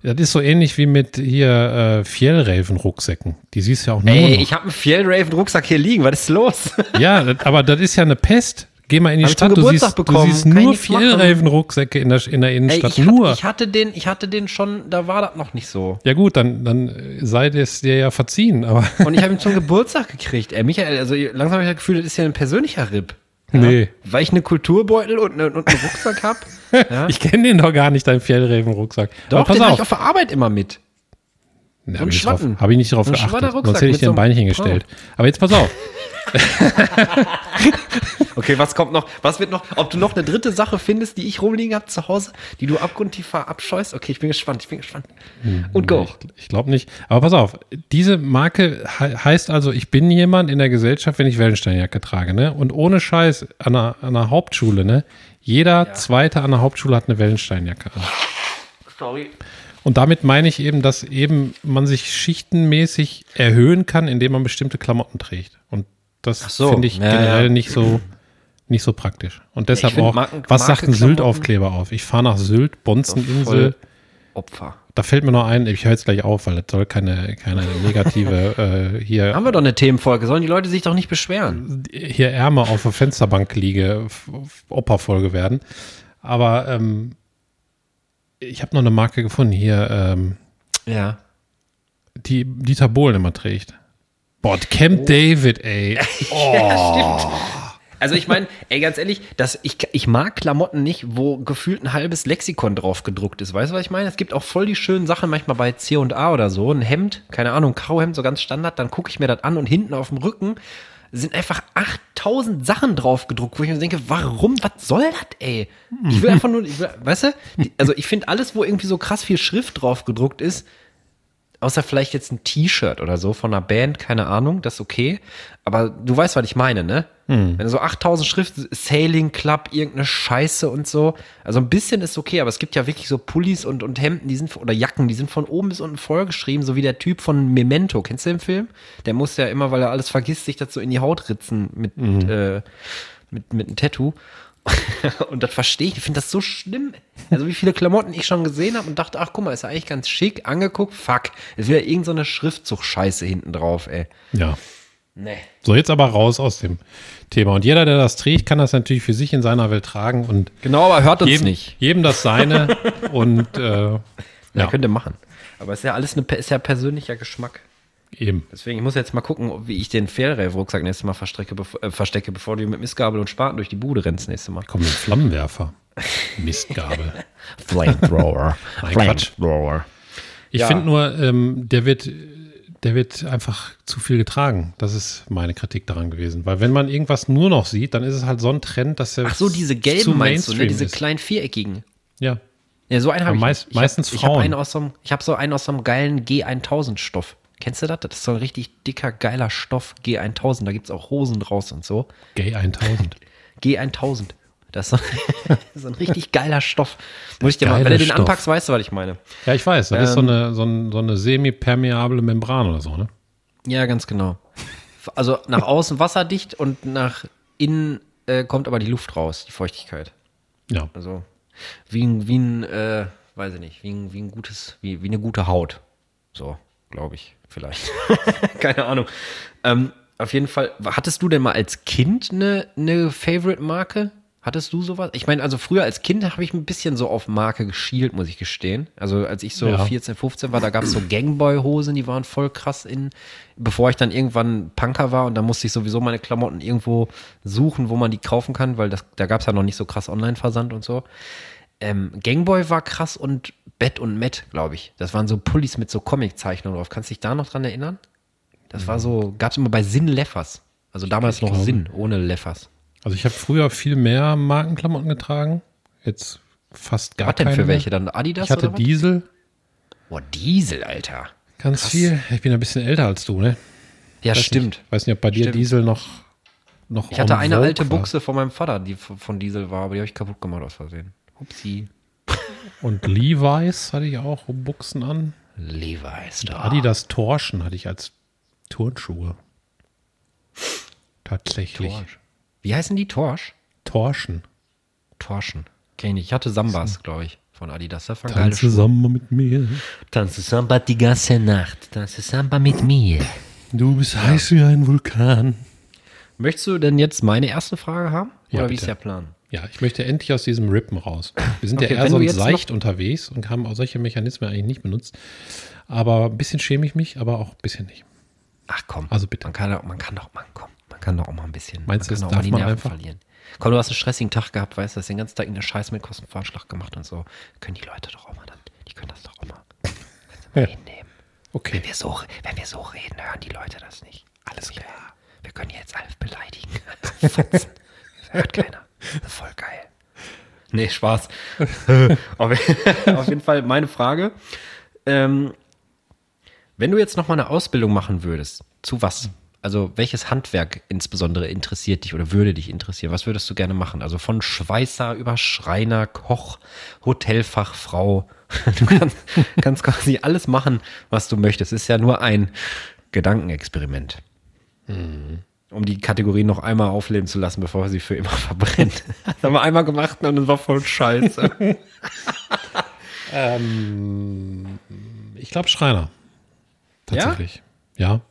Speaker 2: das ist so ähnlich wie mit hier äh, Fjellraven-Rucksäcken. Die siehst du ja auch nur
Speaker 1: Ey,
Speaker 2: noch.
Speaker 1: ich habe einen Fjellraven-Rucksack hier liegen. Was ist los?
Speaker 2: Ja, aber das ist ja eine Pest. Geh mal in die
Speaker 1: Hab
Speaker 2: Stadt, du siehst, du siehst nur. Fjellraven-Rucksäcke in der, in der
Speaker 1: Ey,
Speaker 2: Innenstadt.
Speaker 1: ich,
Speaker 2: nur.
Speaker 1: hatte, ich, hatte den, ich hatte den schon, da war das noch nicht so.
Speaker 2: ja gut, dann, dann äh, sei es dir ja verziehen. Aber
Speaker 1: Und ich habe ihn zum Geburtstag gekriegt. Ey, Michael, also langsam habe ich das Gefühl, das ist ja ein persönlicher Rip. Ja?
Speaker 2: Nee.
Speaker 1: Weil ich eine Kulturbeutel und, eine, und einen Rucksack habe. Ja?
Speaker 2: ich kenne den doch gar nicht, deinen Fjellraven-Rucksack.
Speaker 1: Doch,
Speaker 2: aber pass
Speaker 1: den habe
Speaker 2: auf.
Speaker 1: ich auf der Arbeit immer mit.
Speaker 2: Ja,
Speaker 1: so
Speaker 2: hab ich drauf-. Habe ich nicht drauf
Speaker 1: ein
Speaker 2: geachtet. Sonst hätte ich dir
Speaker 1: so
Speaker 2: ein Beinchen gestellt. Aber jetzt pass auf.
Speaker 1: Okay, was kommt noch? Was wird noch? Ob du noch eine dritte Sache findest, die ich rumliegen habe zu Hause, die du abgrundtief verabscheust? Okay, ich bin gespannt, ich bin gespannt. Und go.
Speaker 2: Ich, ich glaube nicht. Aber pass auf, diese Marke he heißt also, ich bin jemand in der Gesellschaft, wenn ich Wellensteinjacke trage, ne? Und ohne Scheiß an der, an der Hauptschule, ne? Jeder Zweite an der Hauptschule hat eine Wellensteinjacke an.
Speaker 1: Sorry.
Speaker 2: Und damit meine ich eben, dass eben man sich schichtenmäßig erhöhen kann, indem man bestimmte Klamotten trägt. Und das
Speaker 1: so,
Speaker 2: finde ich
Speaker 1: ja,
Speaker 2: generell
Speaker 1: ja.
Speaker 2: nicht so nicht so praktisch. Und deshalb auch,
Speaker 1: Marken-
Speaker 2: was sagt ein Sylt-Aufkleber auf? Ich fahre nach Sylt, Bonzeninsel.
Speaker 1: Opfer.
Speaker 2: Da fällt mir noch ein, ich höre jetzt gleich auf, weil das soll keine, keine negative äh, hier,
Speaker 1: Haben wir doch eine Themenfolge, sollen die Leute sich doch nicht beschweren?
Speaker 2: hier Ärmer auf der Fensterbank liege, Opferfolge werden. Aber ähm, ich habe noch eine Marke gefunden hier, ähm,
Speaker 1: Ja.
Speaker 2: die Dieter Bohlen immer trägt. Boah, Camp David, ey.
Speaker 1: Also ich meine, ey, ganz ehrlich, das, ich, ich mag Klamotten nicht, wo gefühlt ein halbes Lexikon drauf gedruckt ist. Weißt du, was ich meine? Es gibt auch voll die schönen Sachen manchmal bei C&A oder so. Ein Hemd, keine Ahnung, ein Karohemd, so ganz Standard, dann gucke ich mir das an und hinten auf dem Rücken sind einfach 8000 Sachen drauf gedruckt, wo ich mir denke, warum, was soll das, ey? Ich will einfach nur, ich will, weißt du, also ich finde alles, wo irgendwie so krass viel Schrift drauf gedruckt ist, außer vielleicht jetzt ein T-Shirt oder so von einer Band, keine Ahnung, das ist okay. Aber du weißt, was ich meine, ne? Wenn du so 8000 Schrift, Sailing Club, irgendeine Scheiße und so. Also ein bisschen ist okay, aber es gibt ja wirklich so Pullis und, und Hemden, die sind, oder Jacken, die sind von oben bis unten vollgeschrieben, so wie der Typ von Memento. Kennst du den Film? Der muss ja immer, weil er alles vergisst, sich das so in die Haut ritzen mit, äh, mit, mit einem Tattoo. und das verstehe ich. Ich finde das so schlimm. Also wie viele Klamotten ich schon gesehen habe und dachte, ach guck mal, ist ja eigentlich ganz schick. Angeguckt, fuck. Ist wieder irgendeine so Schriftzug-Scheiße hinten drauf, ey.
Speaker 2: Ja.
Speaker 1: Nee.
Speaker 2: So, jetzt aber raus aus dem Thema. Und jeder, der das trägt, kann das natürlich für sich in seiner Welt tragen und
Speaker 1: Genau, aber hört uns
Speaker 2: jedem,
Speaker 1: nicht.
Speaker 2: jedem das seine. und äh,
Speaker 1: Ja,
Speaker 2: Ja.
Speaker 1: könnt ihr machen. Aber ist ja alles eine, ist ja persönlicher Geschmack.
Speaker 2: Eben.
Speaker 1: Deswegen, ich muss jetzt mal gucken, wie ich den Fairrave-Rucksack nächstes Mal verstrecke, bev äh, verstecke, bevor du mit Missgabel und Spaten durch die Bude rennst nächstes Mal.
Speaker 2: Komm, mit Flammenwerfer. Mistgabel.
Speaker 1: Flamethrower.
Speaker 2: Nein.
Speaker 1: Flamethrower.
Speaker 2: Ich
Speaker 1: Ja.
Speaker 2: finde nur, ähm, der wird, der wird einfach zu viel getragen. Das ist meine Kritik daran gewesen. Weil wenn man irgendwas nur noch sieht, dann ist es halt so ein Trend, dass er
Speaker 1: Ach so, diese
Speaker 2: zu
Speaker 1: gelben meinst du, ne? Diese
Speaker 2: ist.
Speaker 1: kleinen viereckigen.
Speaker 2: Ja,
Speaker 1: Ja, so einen habe ich.
Speaker 2: meist-
Speaker 1: ich
Speaker 2: meistens
Speaker 1: hab, ich habe
Speaker 2: Frauen.
Speaker 1: ich habe so einen aus so einem geilen G1000 Stoff. Kennst du das? Das ist so ein richtig dicker, geiler Stoff, G1000. Da gibt es auch Hosen draus und so.
Speaker 2: Gay 1000.
Speaker 1: G1000. Das ist so, ein richtig geiler Stoff. Muss ich dir mal, wenn du den
Speaker 2: Stoff.
Speaker 1: anpackst, weißt du, was ich meine.
Speaker 2: Ja, ich weiß. Das ist so
Speaker 1: Ähm.
Speaker 2: eine, so, ein, so eine semi-permeable Membran oder so, ne?
Speaker 1: Ja, ganz genau. Also nach außen wasserdicht und nach innen äh, kommt aber die Luft raus, die Feuchtigkeit.
Speaker 2: Ja.
Speaker 1: Also wie ein, wie ein äh, weiß ich nicht, wie ein, wie ein gutes, wie, wie eine gute Haut. So, glaube ich, vielleicht. Keine Ahnung. Ähm, auf jeden Fall, hattest du denn mal als Kind eine, eine Favorite-Marke? Hattest du sowas? Ich meine, also früher als Kind habe ich ein bisschen so auf Marke geschielt, muss ich gestehen. Also als ich so
Speaker 2: Ja.
Speaker 1: 14, 15 war, da gab es so Gangboy-Hosen, die waren voll krass in, bevor ich dann irgendwann Punker war und da musste ich sowieso meine Klamotten irgendwo suchen, wo man die kaufen kann, weil das, da gab es ja noch nicht so krass Online-Versand und so. Ähm, Gangboy war krass und Bett und Matt, glaube ich. Das waren so Pullis mit so Comic-Zeichnungen drauf. Kannst du dich da noch dran erinnern? Das war so, gab es immer bei Sinn Leffers. Also damals noch. Sinn, ohne Leffers.
Speaker 2: Also ich habe früher viel mehr Markenklamotten getragen. Jetzt fast gar
Speaker 1: Was denn
Speaker 2: keine
Speaker 1: für welche? Dann Adidas
Speaker 2: Ich hatte? Diesel.
Speaker 1: Boah, Diesel, Alter.
Speaker 2: Ganz viel. Ich bin ein bisschen älter als du, ne?
Speaker 1: Ja,
Speaker 2: Weiß
Speaker 1: stimmt.
Speaker 2: Nicht, weiß nicht, ob bei dir
Speaker 1: Stimmt.
Speaker 2: Diesel noch, noch
Speaker 1: Ich hatte eine alte
Speaker 2: war.
Speaker 1: Buchse von meinem Vater, die von Diesel war, aber die habe ich kaputt gemacht aus Versehen. Upsi.
Speaker 2: Und Levi's hatte ich auch Buchsen an.
Speaker 1: Levi's da.
Speaker 2: Adidas Torschen hatte ich als Turnschuhe. Tatsächlich.
Speaker 1: Torsch. Wie heißen die? Torsch?
Speaker 2: Torschen.
Speaker 1: Torschen. Kenn ich. Ich hatte Sambas, glaube ich, von Adidas. Das waren
Speaker 2: Tanze. Samba mit mir.
Speaker 1: Tanze Samba die ganze Nacht. Tanze Samba mit mir.
Speaker 2: Du bist heiß wie ein Vulkan.
Speaker 1: Möchtest du denn jetzt meine erste Frage haben?
Speaker 2: Ja,
Speaker 1: Oder wie ist der Plan?
Speaker 2: Ja, ich möchte endlich aus diesem Rippen raus. Wir sind
Speaker 1: Okay,
Speaker 2: ja eher so
Speaker 1: du
Speaker 2: seicht unterwegs und haben auch solche Mechanismen eigentlich nicht benutzt. Aber ein bisschen schäme ich mich, aber auch ein bisschen nicht.
Speaker 1: Ach komm.
Speaker 2: Also bitte.
Speaker 1: Man kann doch, man kann doch, man, komm, man kann doch auch mal ein bisschen.
Speaker 2: Meinst du,
Speaker 1: man kann
Speaker 2: das darf man
Speaker 1: Nerven
Speaker 2: einfach?
Speaker 1: verlieren. Komm, du hast einen stressigen Tag gehabt, weißt du, hast den ganzen Tag in der Scheiß mit Kostenvorschlag gemacht und so. Können die Leute doch auch mal dann, die können das doch auch mal, du mal hinnehmen.
Speaker 2: Okay.
Speaker 1: Wenn wir, so, wenn wir so reden, hören die Leute das nicht. Alles klar. Wir können jetzt alles beleidigen. Das hört keiner. Voll geil. Nee, Spaß. auf, jeden Fall meine Frage. Ähm, wenn du jetzt noch mal eine Ausbildung machen würdest, zu was? Also welches Handwerk insbesondere interessiert dich oder würde dich interessieren? Was würdest du gerne machen? Also von Schweißer über Schreiner, Koch, Hotelfachfrau. Du kannst, kannst quasi alles machen, was du möchtest. Es ist ja nur ein Gedankenexperiment. Um die Kategorie noch einmal aufleben zu lassen, bevor sie für immer verbrennt. Das haben wir einmal gemacht und es war voll scheiße.
Speaker 2: Ich glaube Schreiner. Tatsächlich. Ja.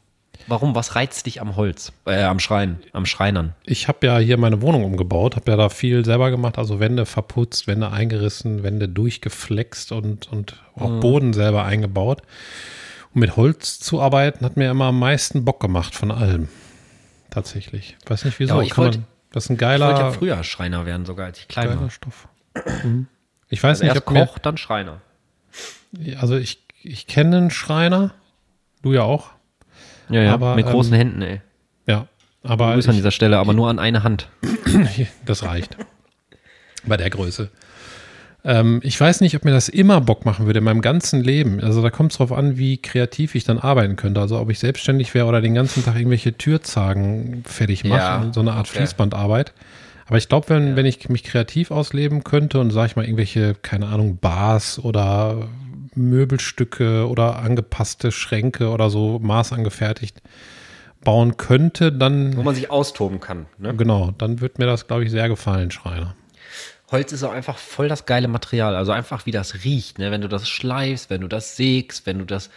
Speaker 1: Warum? Was reizt dich am Holz? Äh, am Schrein, am Schreinern?
Speaker 2: Ich habe ja hier meine Wohnung umgebaut, habe ja da viel selber gemacht, also Wände verputzt, Wände eingerissen, Wände durchgeflext und, und auch
Speaker 1: Mhm.
Speaker 2: Boden selber eingebaut. Und mit Holz zu arbeiten hat mir immer am meisten Bock gemacht von allem. Tatsächlich. Weiß nicht wieso.
Speaker 1: Ja, ich
Speaker 2: Kann
Speaker 1: wollte-
Speaker 2: man, das ist ein
Speaker 1: Ich wollte ja
Speaker 2: geiler,
Speaker 1: früher Schreiner werden, sogar als ich klein
Speaker 2: geiler
Speaker 1: war.
Speaker 2: Stoff. Mhm. Ich weiß
Speaker 1: Also
Speaker 2: nicht,
Speaker 1: erst Koch, dann Schreiner.
Speaker 2: also ich, ich kenne einen Schreiner, du ja auch.
Speaker 1: Ja, ja,
Speaker 2: Aber,
Speaker 1: mit
Speaker 2: ähm,
Speaker 1: großen Händen, ey.
Speaker 2: Ja, aber
Speaker 1: Grüße an
Speaker 2: ich,
Speaker 1: dieser Stelle, aber nur an eine Hand.
Speaker 2: Das reicht. Bei der Größe. Ähm, ich weiß nicht, ob mir das immer Bock machen würde in meinem ganzen Leben. Also da kommt es drauf an, wie kreativ ich dann arbeiten könnte. Also ob ich selbstständig wäre oder den ganzen Tag irgendwelche Türzagen fertig mache.
Speaker 1: Ja,
Speaker 2: so eine Art
Speaker 1: okay.
Speaker 2: Fließbandarbeit. Aber ich glaube, wenn, wenn ich mich kreativ ausleben könnte und sage ich mal irgendwelche, keine Ahnung, Bars oder Möbelstücke oder angepasste Schränke oder so maßangefertigt bauen könnte, dann
Speaker 1: Wo man sich austoben kann. Ne?
Speaker 2: Genau, dann wird mir das, glaube ich, sehr gefallen, Schreiner.
Speaker 1: Holz ist auch einfach voll das geile Material. Also einfach wie das riecht, ne? Wenn du das schleifst, wenn du das sägst, wenn du das,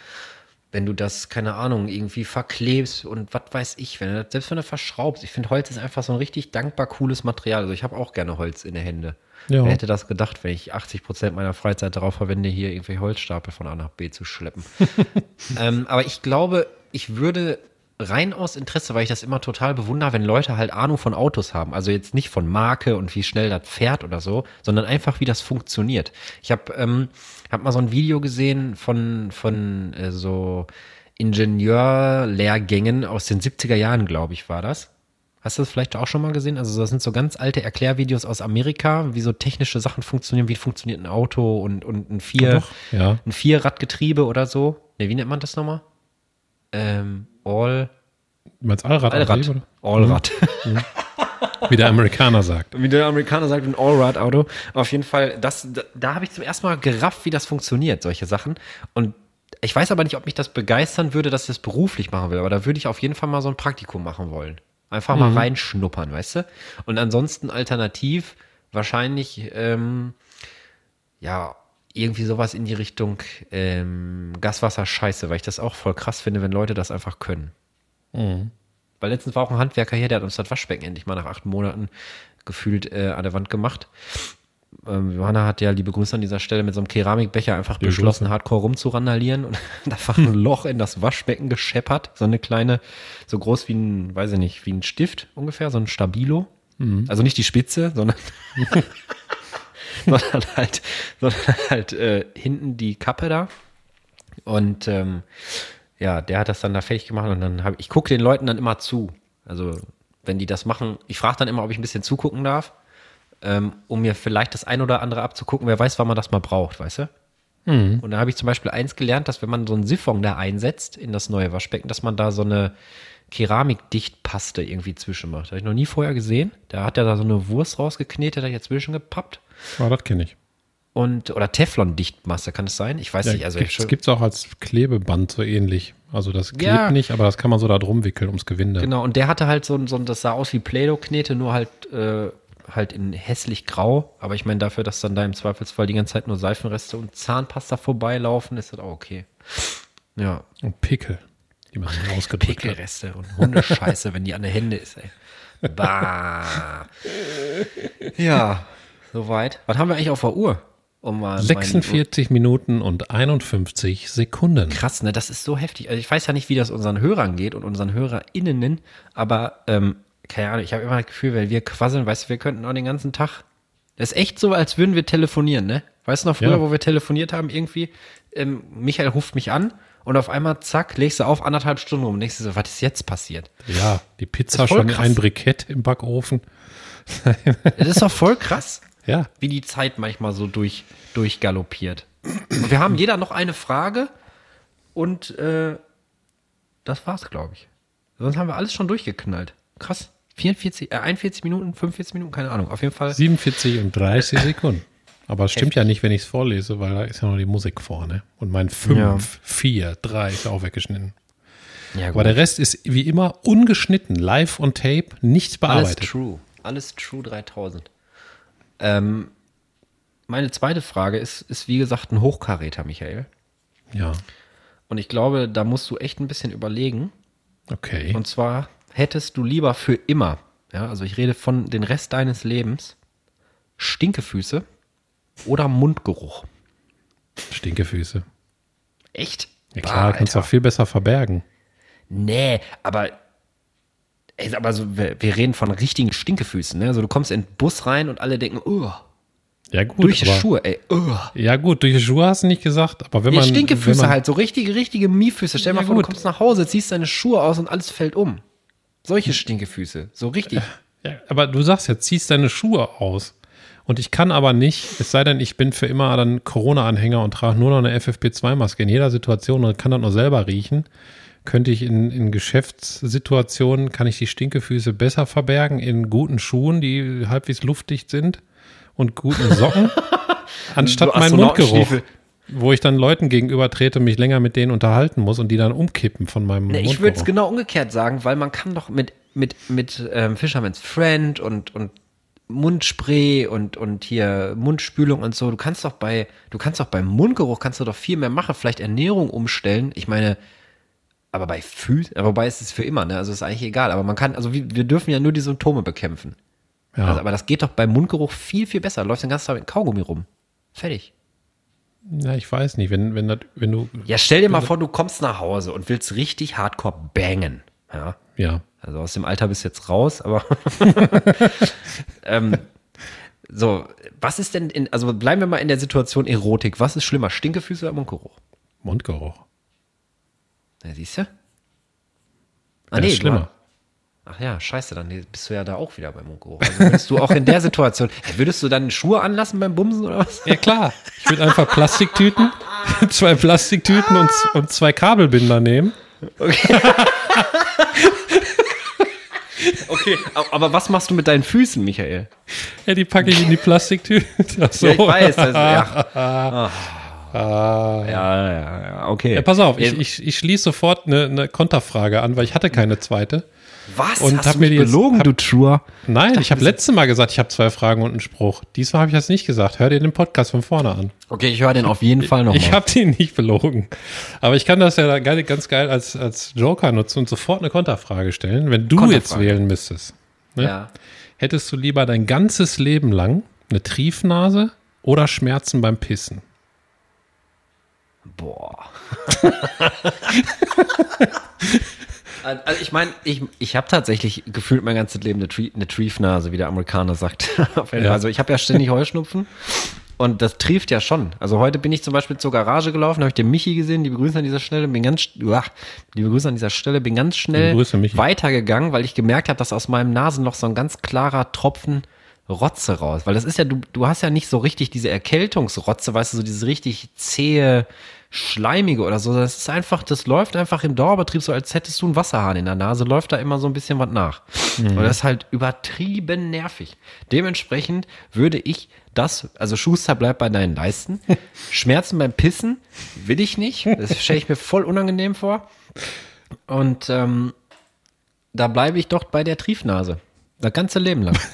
Speaker 1: wenn du das, keine Ahnung, irgendwie verklebst und was weiß ich, wenn du das, selbst wenn du verschraubst. Ich finde, Holz ist einfach so ein richtig dankbar cooles Material. Also ich habe auch gerne Holz in den Händen.
Speaker 2: Ja.
Speaker 1: Wer hätte das gedacht, wenn ich 80 Prozent meiner Freizeit darauf verwende, hier irgendwelche Holzstapel von A nach B zu schleppen? ähm, aber ich glaube, ich würde rein aus Interesse, weil ich das immer total bewundere, wenn Leute halt Ahnung von Autos haben. Also jetzt nicht von Marke und wie schnell das fährt oder so, sondern einfach, wie das funktioniert. Ich habe ähm, hab mal so ein Video gesehen von, von äh, so Ingenieurlehrgängen aus den 70er Jahren, glaube ich, war das. Hast du das vielleicht auch schon mal gesehen? Also das sind so ganz alte Erklärvideos aus Amerika, wie so technische Sachen funktionieren, wie funktioniert ein Auto und, und ein Vier,
Speaker 2: Doch, ja.
Speaker 1: ein Vierradgetriebe oder so. Ne, wie nennt man das nochmal? Ähm, All,
Speaker 2: Du meinst Allrad?
Speaker 1: Allrad.
Speaker 2: oder?
Speaker 1: Allrad.
Speaker 2: Wie der Amerikaner sagt.
Speaker 1: Wie der Amerikaner sagt, ein Allrad-Auto. Auf jeden Fall, das, da, da habe ich zum ersten Mal gerafft, wie das funktioniert, solche Sachen. Und ich weiß aber nicht, ob mich das begeistern würde, dass ich das beruflich machen will. Aber da würde ich auf jeden Fall mal so ein Praktikum machen wollen. Einfach mal reinschnuppern, weißt du? Und ansonsten alternativ wahrscheinlich, ähm, ja, irgendwie sowas in die Richtung ähm, Gaswasser scheiße, weil ich das auch voll krass finde, wenn Leute das einfach können. Weil letztens war auch ein Handwerker hier, der hat uns das Waschbecken endlich mal nach acht Monaten gefühlt äh, an der Wand gemacht. Ähm, Johanna hat ja, liebe Grüße an dieser Stelle, mit so einem Keramikbecher einfach beschlossen, hardcore rumzurandalieren und einfach ein Loch in das Waschbecken gescheppert. So eine kleine, so groß wie ein, weiß ich nicht, wie ein Stift ungefähr, so ein Stabilo. Also nicht die Spitze, sondern, sondern halt, sondern halt äh, hinten die Kappe da. Und ähm, ja, der hat das dann da fertig gemacht und dann habe ich gucke den Leuten dann immer zu. Also wenn die das machen, ich frage dann immer, ob ich ein bisschen zugucken darf, ähm, um mir vielleicht das ein oder andere abzugucken. Wer weiß, wann man das mal braucht, weißt du? Und da habe ich zum Beispiel eins gelernt, dass wenn man so einen Siphon da einsetzt in das neue Waschbecken, dass man da so eine Keramikdichtpaste irgendwie zwischen macht. Habe ich noch nie vorher gesehen. Da hat er da so eine Wurst rausgeknetet, hat er dazwischen gepappt.
Speaker 2: Ja, das kenne ich.
Speaker 1: Und, oder Teflon-Dichtmasse, kann es sein? Ich weiß
Speaker 2: Ja,
Speaker 1: nicht. Also
Speaker 2: gibt's, gibt's auch als Klebeband so ähnlich. Also das klebt
Speaker 1: Ja.
Speaker 2: nicht, aber das kann man so da drum wickeln ums Gewinde.
Speaker 1: Genau, und der hatte halt so, ein- so das sah aus wie Play-Doh-Knete, nur halt, äh, halt in hässlich grau. Aber ich meine, dafür, dass dann da im Zweifelsfall die ganze Zeit nur Seifenreste und Zahnpasta vorbeilaufen, ist das auch okay. Ja,
Speaker 2: Und Pickel, die man rausgedrückt hat.
Speaker 1: Pickelreste und Hundescheiße, wenn die an der Hände ist, ey. Bah. Ja, soweit. Was haben wir eigentlich auf der Uhr? Um mal mein-
Speaker 2: 46 Minuten und 51 Sekunden.
Speaker 1: Krass, ne? Das ist so heftig. Also ich weiß ja nicht, wie das unseren Hörern geht und unseren HörerInnen, aber ähm, keine Ahnung, ich habe immer das Gefühl, wenn wir quasseln, weißt du, wir könnten auch den ganzen Tag. Das ist echt so, als würden wir telefonieren, ne? Weißt du noch früher,
Speaker 2: Ja.
Speaker 1: wo wir telefoniert haben, irgendwie, ähm, Michael ruft mich an und auf einmal, zack, legst du auf anderthalb Stunden rum und denkst du so, was ist jetzt passiert?
Speaker 2: Ja, die Pizza schon
Speaker 1: krass.
Speaker 2: ein Brikett im Backofen.
Speaker 1: Das ist doch voll krass,
Speaker 2: Ja,
Speaker 1: wie die Zeit manchmal so durch, durchgaloppiert. Und wir haben jeder noch eine Frage und äh, das war's, glaube ich. Sonst haben wir alles schon durchgeknallt. Krass. 44, äh, 41 Minuten, 45 Minuten, keine Ahnung. Auf jeden Fall.
Speaker 2: 47 und 30 Sekunden. Aber es stimmt ja nicht, wenn ich es vorlese, weil da ist ja noch die Musik vorne. Und mein 5,
Speaker 1: Ja.
Speaker 2: 4, 3 ist auch weggeschnitten.
Speaker 1: Ja,
Speaker 2: Aber der Rest ist wie immer ungeschnitten, live on tape, nichts
Speaker 1: Alles
Speaker 2: bearbeitet.
Speaker 1: true. Alles true 3000. Ähm, meine zweite Frage ist, ist wie gesagt ein Hochkaräter, Michael.
Speaker 2: Ja,
Speaker 1: Und ich glaube, da musst du echt ein bisschen überlegen.
Speaker 2: okay.
Speaker 1: Und zwar hättest du lieber für immer, ja, also ich rede von den Rest deines Lebens, Stinkefüße oder Mundgeruch.
Speaker 2: Stinkefüße.
Speaker 1: Echt?
Speaker 2: Ja klar,
Speaker 1: Bah,
Speaker 2: kannst du auch viel besser verbergen.
Speaker 1: Nee, aber, ey, aber so, wir, wir reden von richtigen Stinkefüßen. Ne? Also du kommst in den Bus rein und alle denken, oh,
Speaker 2: Ja gut,
Speaker 1: durch die
Speaker 2: aber,
Speaker 1: Schuhe, ey, oh.
Speaker 2: Ja gut, durch die Schuhe hast du nicht gesagt, aber wenn
Speaker 1: Nee,
Speaker 2: man
Speaker 1: Stinkefüße
Speaker 2: man,
Speaker 1: halt, so richtige, richtige Miefüße. Stell dir
Speaker 2: Ja,
Speaker 1: mal vor, du
Speaker 2: gut.
Speaker 1: kommst nach Hause, ziehst deine Schuhe aus und alles fällt um. Solche Stinkefüße, so richtig.
Speaker 2: Ja, aber du sagst ja, ziehst deine Schuhe aus. Und ich kann aber nicht, es sei denn, ich bin für immer dann Corona-Anhänger und trage nur noch eine FFP2-Maske in jeder Situation und kann das nur selber riechen. Könnte ich in, in Geschäftssituationen, kann ich die Stinkefüße besser verbergen in guten Schuhen, die halbwegs luftdicht sind und guten Socken, anstatt meinen Mundgeruch, wo ich dann Leuten gegenüber trete, mich länger mit denen unterhalten muss und die dann umkippen von meinem
Speaker 1: Nee,
Speaker 2: Mundgeruch.
Speaker 1: ich würde es genau umgekehrt sagen, weil man kann doch mit, mit, mit ähm, Fisherman's Friend und, und Mundspray und, und hier Mundspülung und so. Du kannst doch bei, du kannst doch beim Mundgeruch kannst du doch viel mehr machen, vielleicht Ernährung umstellen. Ich meine, aber bei Füßen, wobei ist es für immer, ne? Also ist eigentlich egal. Aber man kann, also wir, wir dürfen ja nur die Symptome bekämpfen.
Speaker 2: Ja.
Speaker 1: Also, aber das geht doch beim Mundgeruch viel, viel besser. Läuft den ganzen Tag mit Kaugummi rum. Fertig.
Speaker 2: Ja, ich weiß nicht, wenn, wenn, das, wenn du,
Speaker 1: Ja, stell dir mal vor, du kommst nach Hause und willst richtig hardcore bangen. Ja.
Speaker 2: ja,
Speaker 1: Also aus dem Alter bist du jetzt raus, aber ähm, so, was ist denn in, also bleiben wir mal in der Situation Erotik. Was ist schlimmer, Stinkefüße oder Mundgeruch?
Speaker 2: Mundgeruch.
Speaker 1: Ja, siehst du? Ah,
Speaker 2: Ja, ist
Speaker 1: du-
Speaker 2: schlimmer.
Speaker 1: Ach ja, scheiße, dann bist du ja da auch wieder beim Mundgeruch. Also würdest du auch in der Situation, würdest du dann Schuhe anlassen beim Bumsen oder was?
Speaker 2: Ja, klar. Ich würde einfach Plastiktüten, zwei Plastiktüten und, und zwei Kabelbinder nehmen.
Speaker 1: Okay, aber was machst du mit deinen Füßen, Michael?
Speaker 2: Ja, die packe ich in die Plastiktüte. Ach so.
Speaker 1: Ja, ich weiß. Das, ja.
Speaker 2: Ah.
Speaker 1: ja, ja, ja, okay.
Speaker 2: Ja, pass auf, ich,
Speaker 1: Ja,
Speaker 2: ich, ich schließe sofort eine, eine Konterfrage an, weil ich hatte keine zweite.
Speaker 1: Was?
Speaker 2: und
Speaker 1: Hast du
Speaker 2: mir
Speaker 1: mich
Speaker 2: die jetzt-
Speaker 1: belogen,
Speaker 2: hab-
Speaker 1: du Trur?
Speaker 2: Nein, ich habe letztes Mal gesagt, ich habe zwei Fragen und einen Spruch. Diesmal habe ich das nicht gesagt. Hör dir den Podcast von vorne an.
Speaker 1: Okay, ich höre den auf jeden Fall nochmal.
Speaker 2: Ich habe den nicht belogen. Aber ich kann das ja ganz geil als, als Joker nutzen und sofort eine Konterfrage stellen. Wenn du jetzt wählen müsstest, ne?
Speaker 1: Ja.
Speaker 2: hättest du lieber dein ganzes Leben lang eine Triefnase oder Schmerzen beim Pissen?
Speaker 1: Boah. Also ich meine, ich, ich habe tatsächlich gefühlt mein ganzes Leben eine, Tree, eine Triefnase, wie der Amerikaner sagt.
Speaker 2: Ja.
Speaker 1: Also ich habe ja ständig Heuschnupfen und das trieft ja schon. Also heute bin ich zum Beispiel zur Garage gelaufen, habe ich den Michi gesehen, die begrüßen an dieser Stelle, bin ganz, uah, die begrüßen an dieser Stelle, bin ganz schnell
Speaker 2: Grüße,
Speaker 1: weitergegangen, weil ich gemerkt habe, dass aus meinem Nasenloch so ein ganz klarer Tropfen Rotze raus. Weil das ist ja, du, du hast ja nicht so richtig diese Erkältungsrotze, weißt du, so dieses richtig zähe, schleimige oder so. Das ist einfach, das läuft einfach im Dauerbetrieb so, als hättest du einen Wasserhahn in der Nase, läuft da immer so ein bisschen was nach. Und das ist halt übertrieben nervig. Dementsprechend würde ich das, also Schuster bleibt bei deinen Leisten. Schmerzen beim Pissen will ich nicht. Das stelle ich mir voll unangenehm vor. Und ähm, da bleibe ich doch bei der Triefnase. Das ganze Leben lang.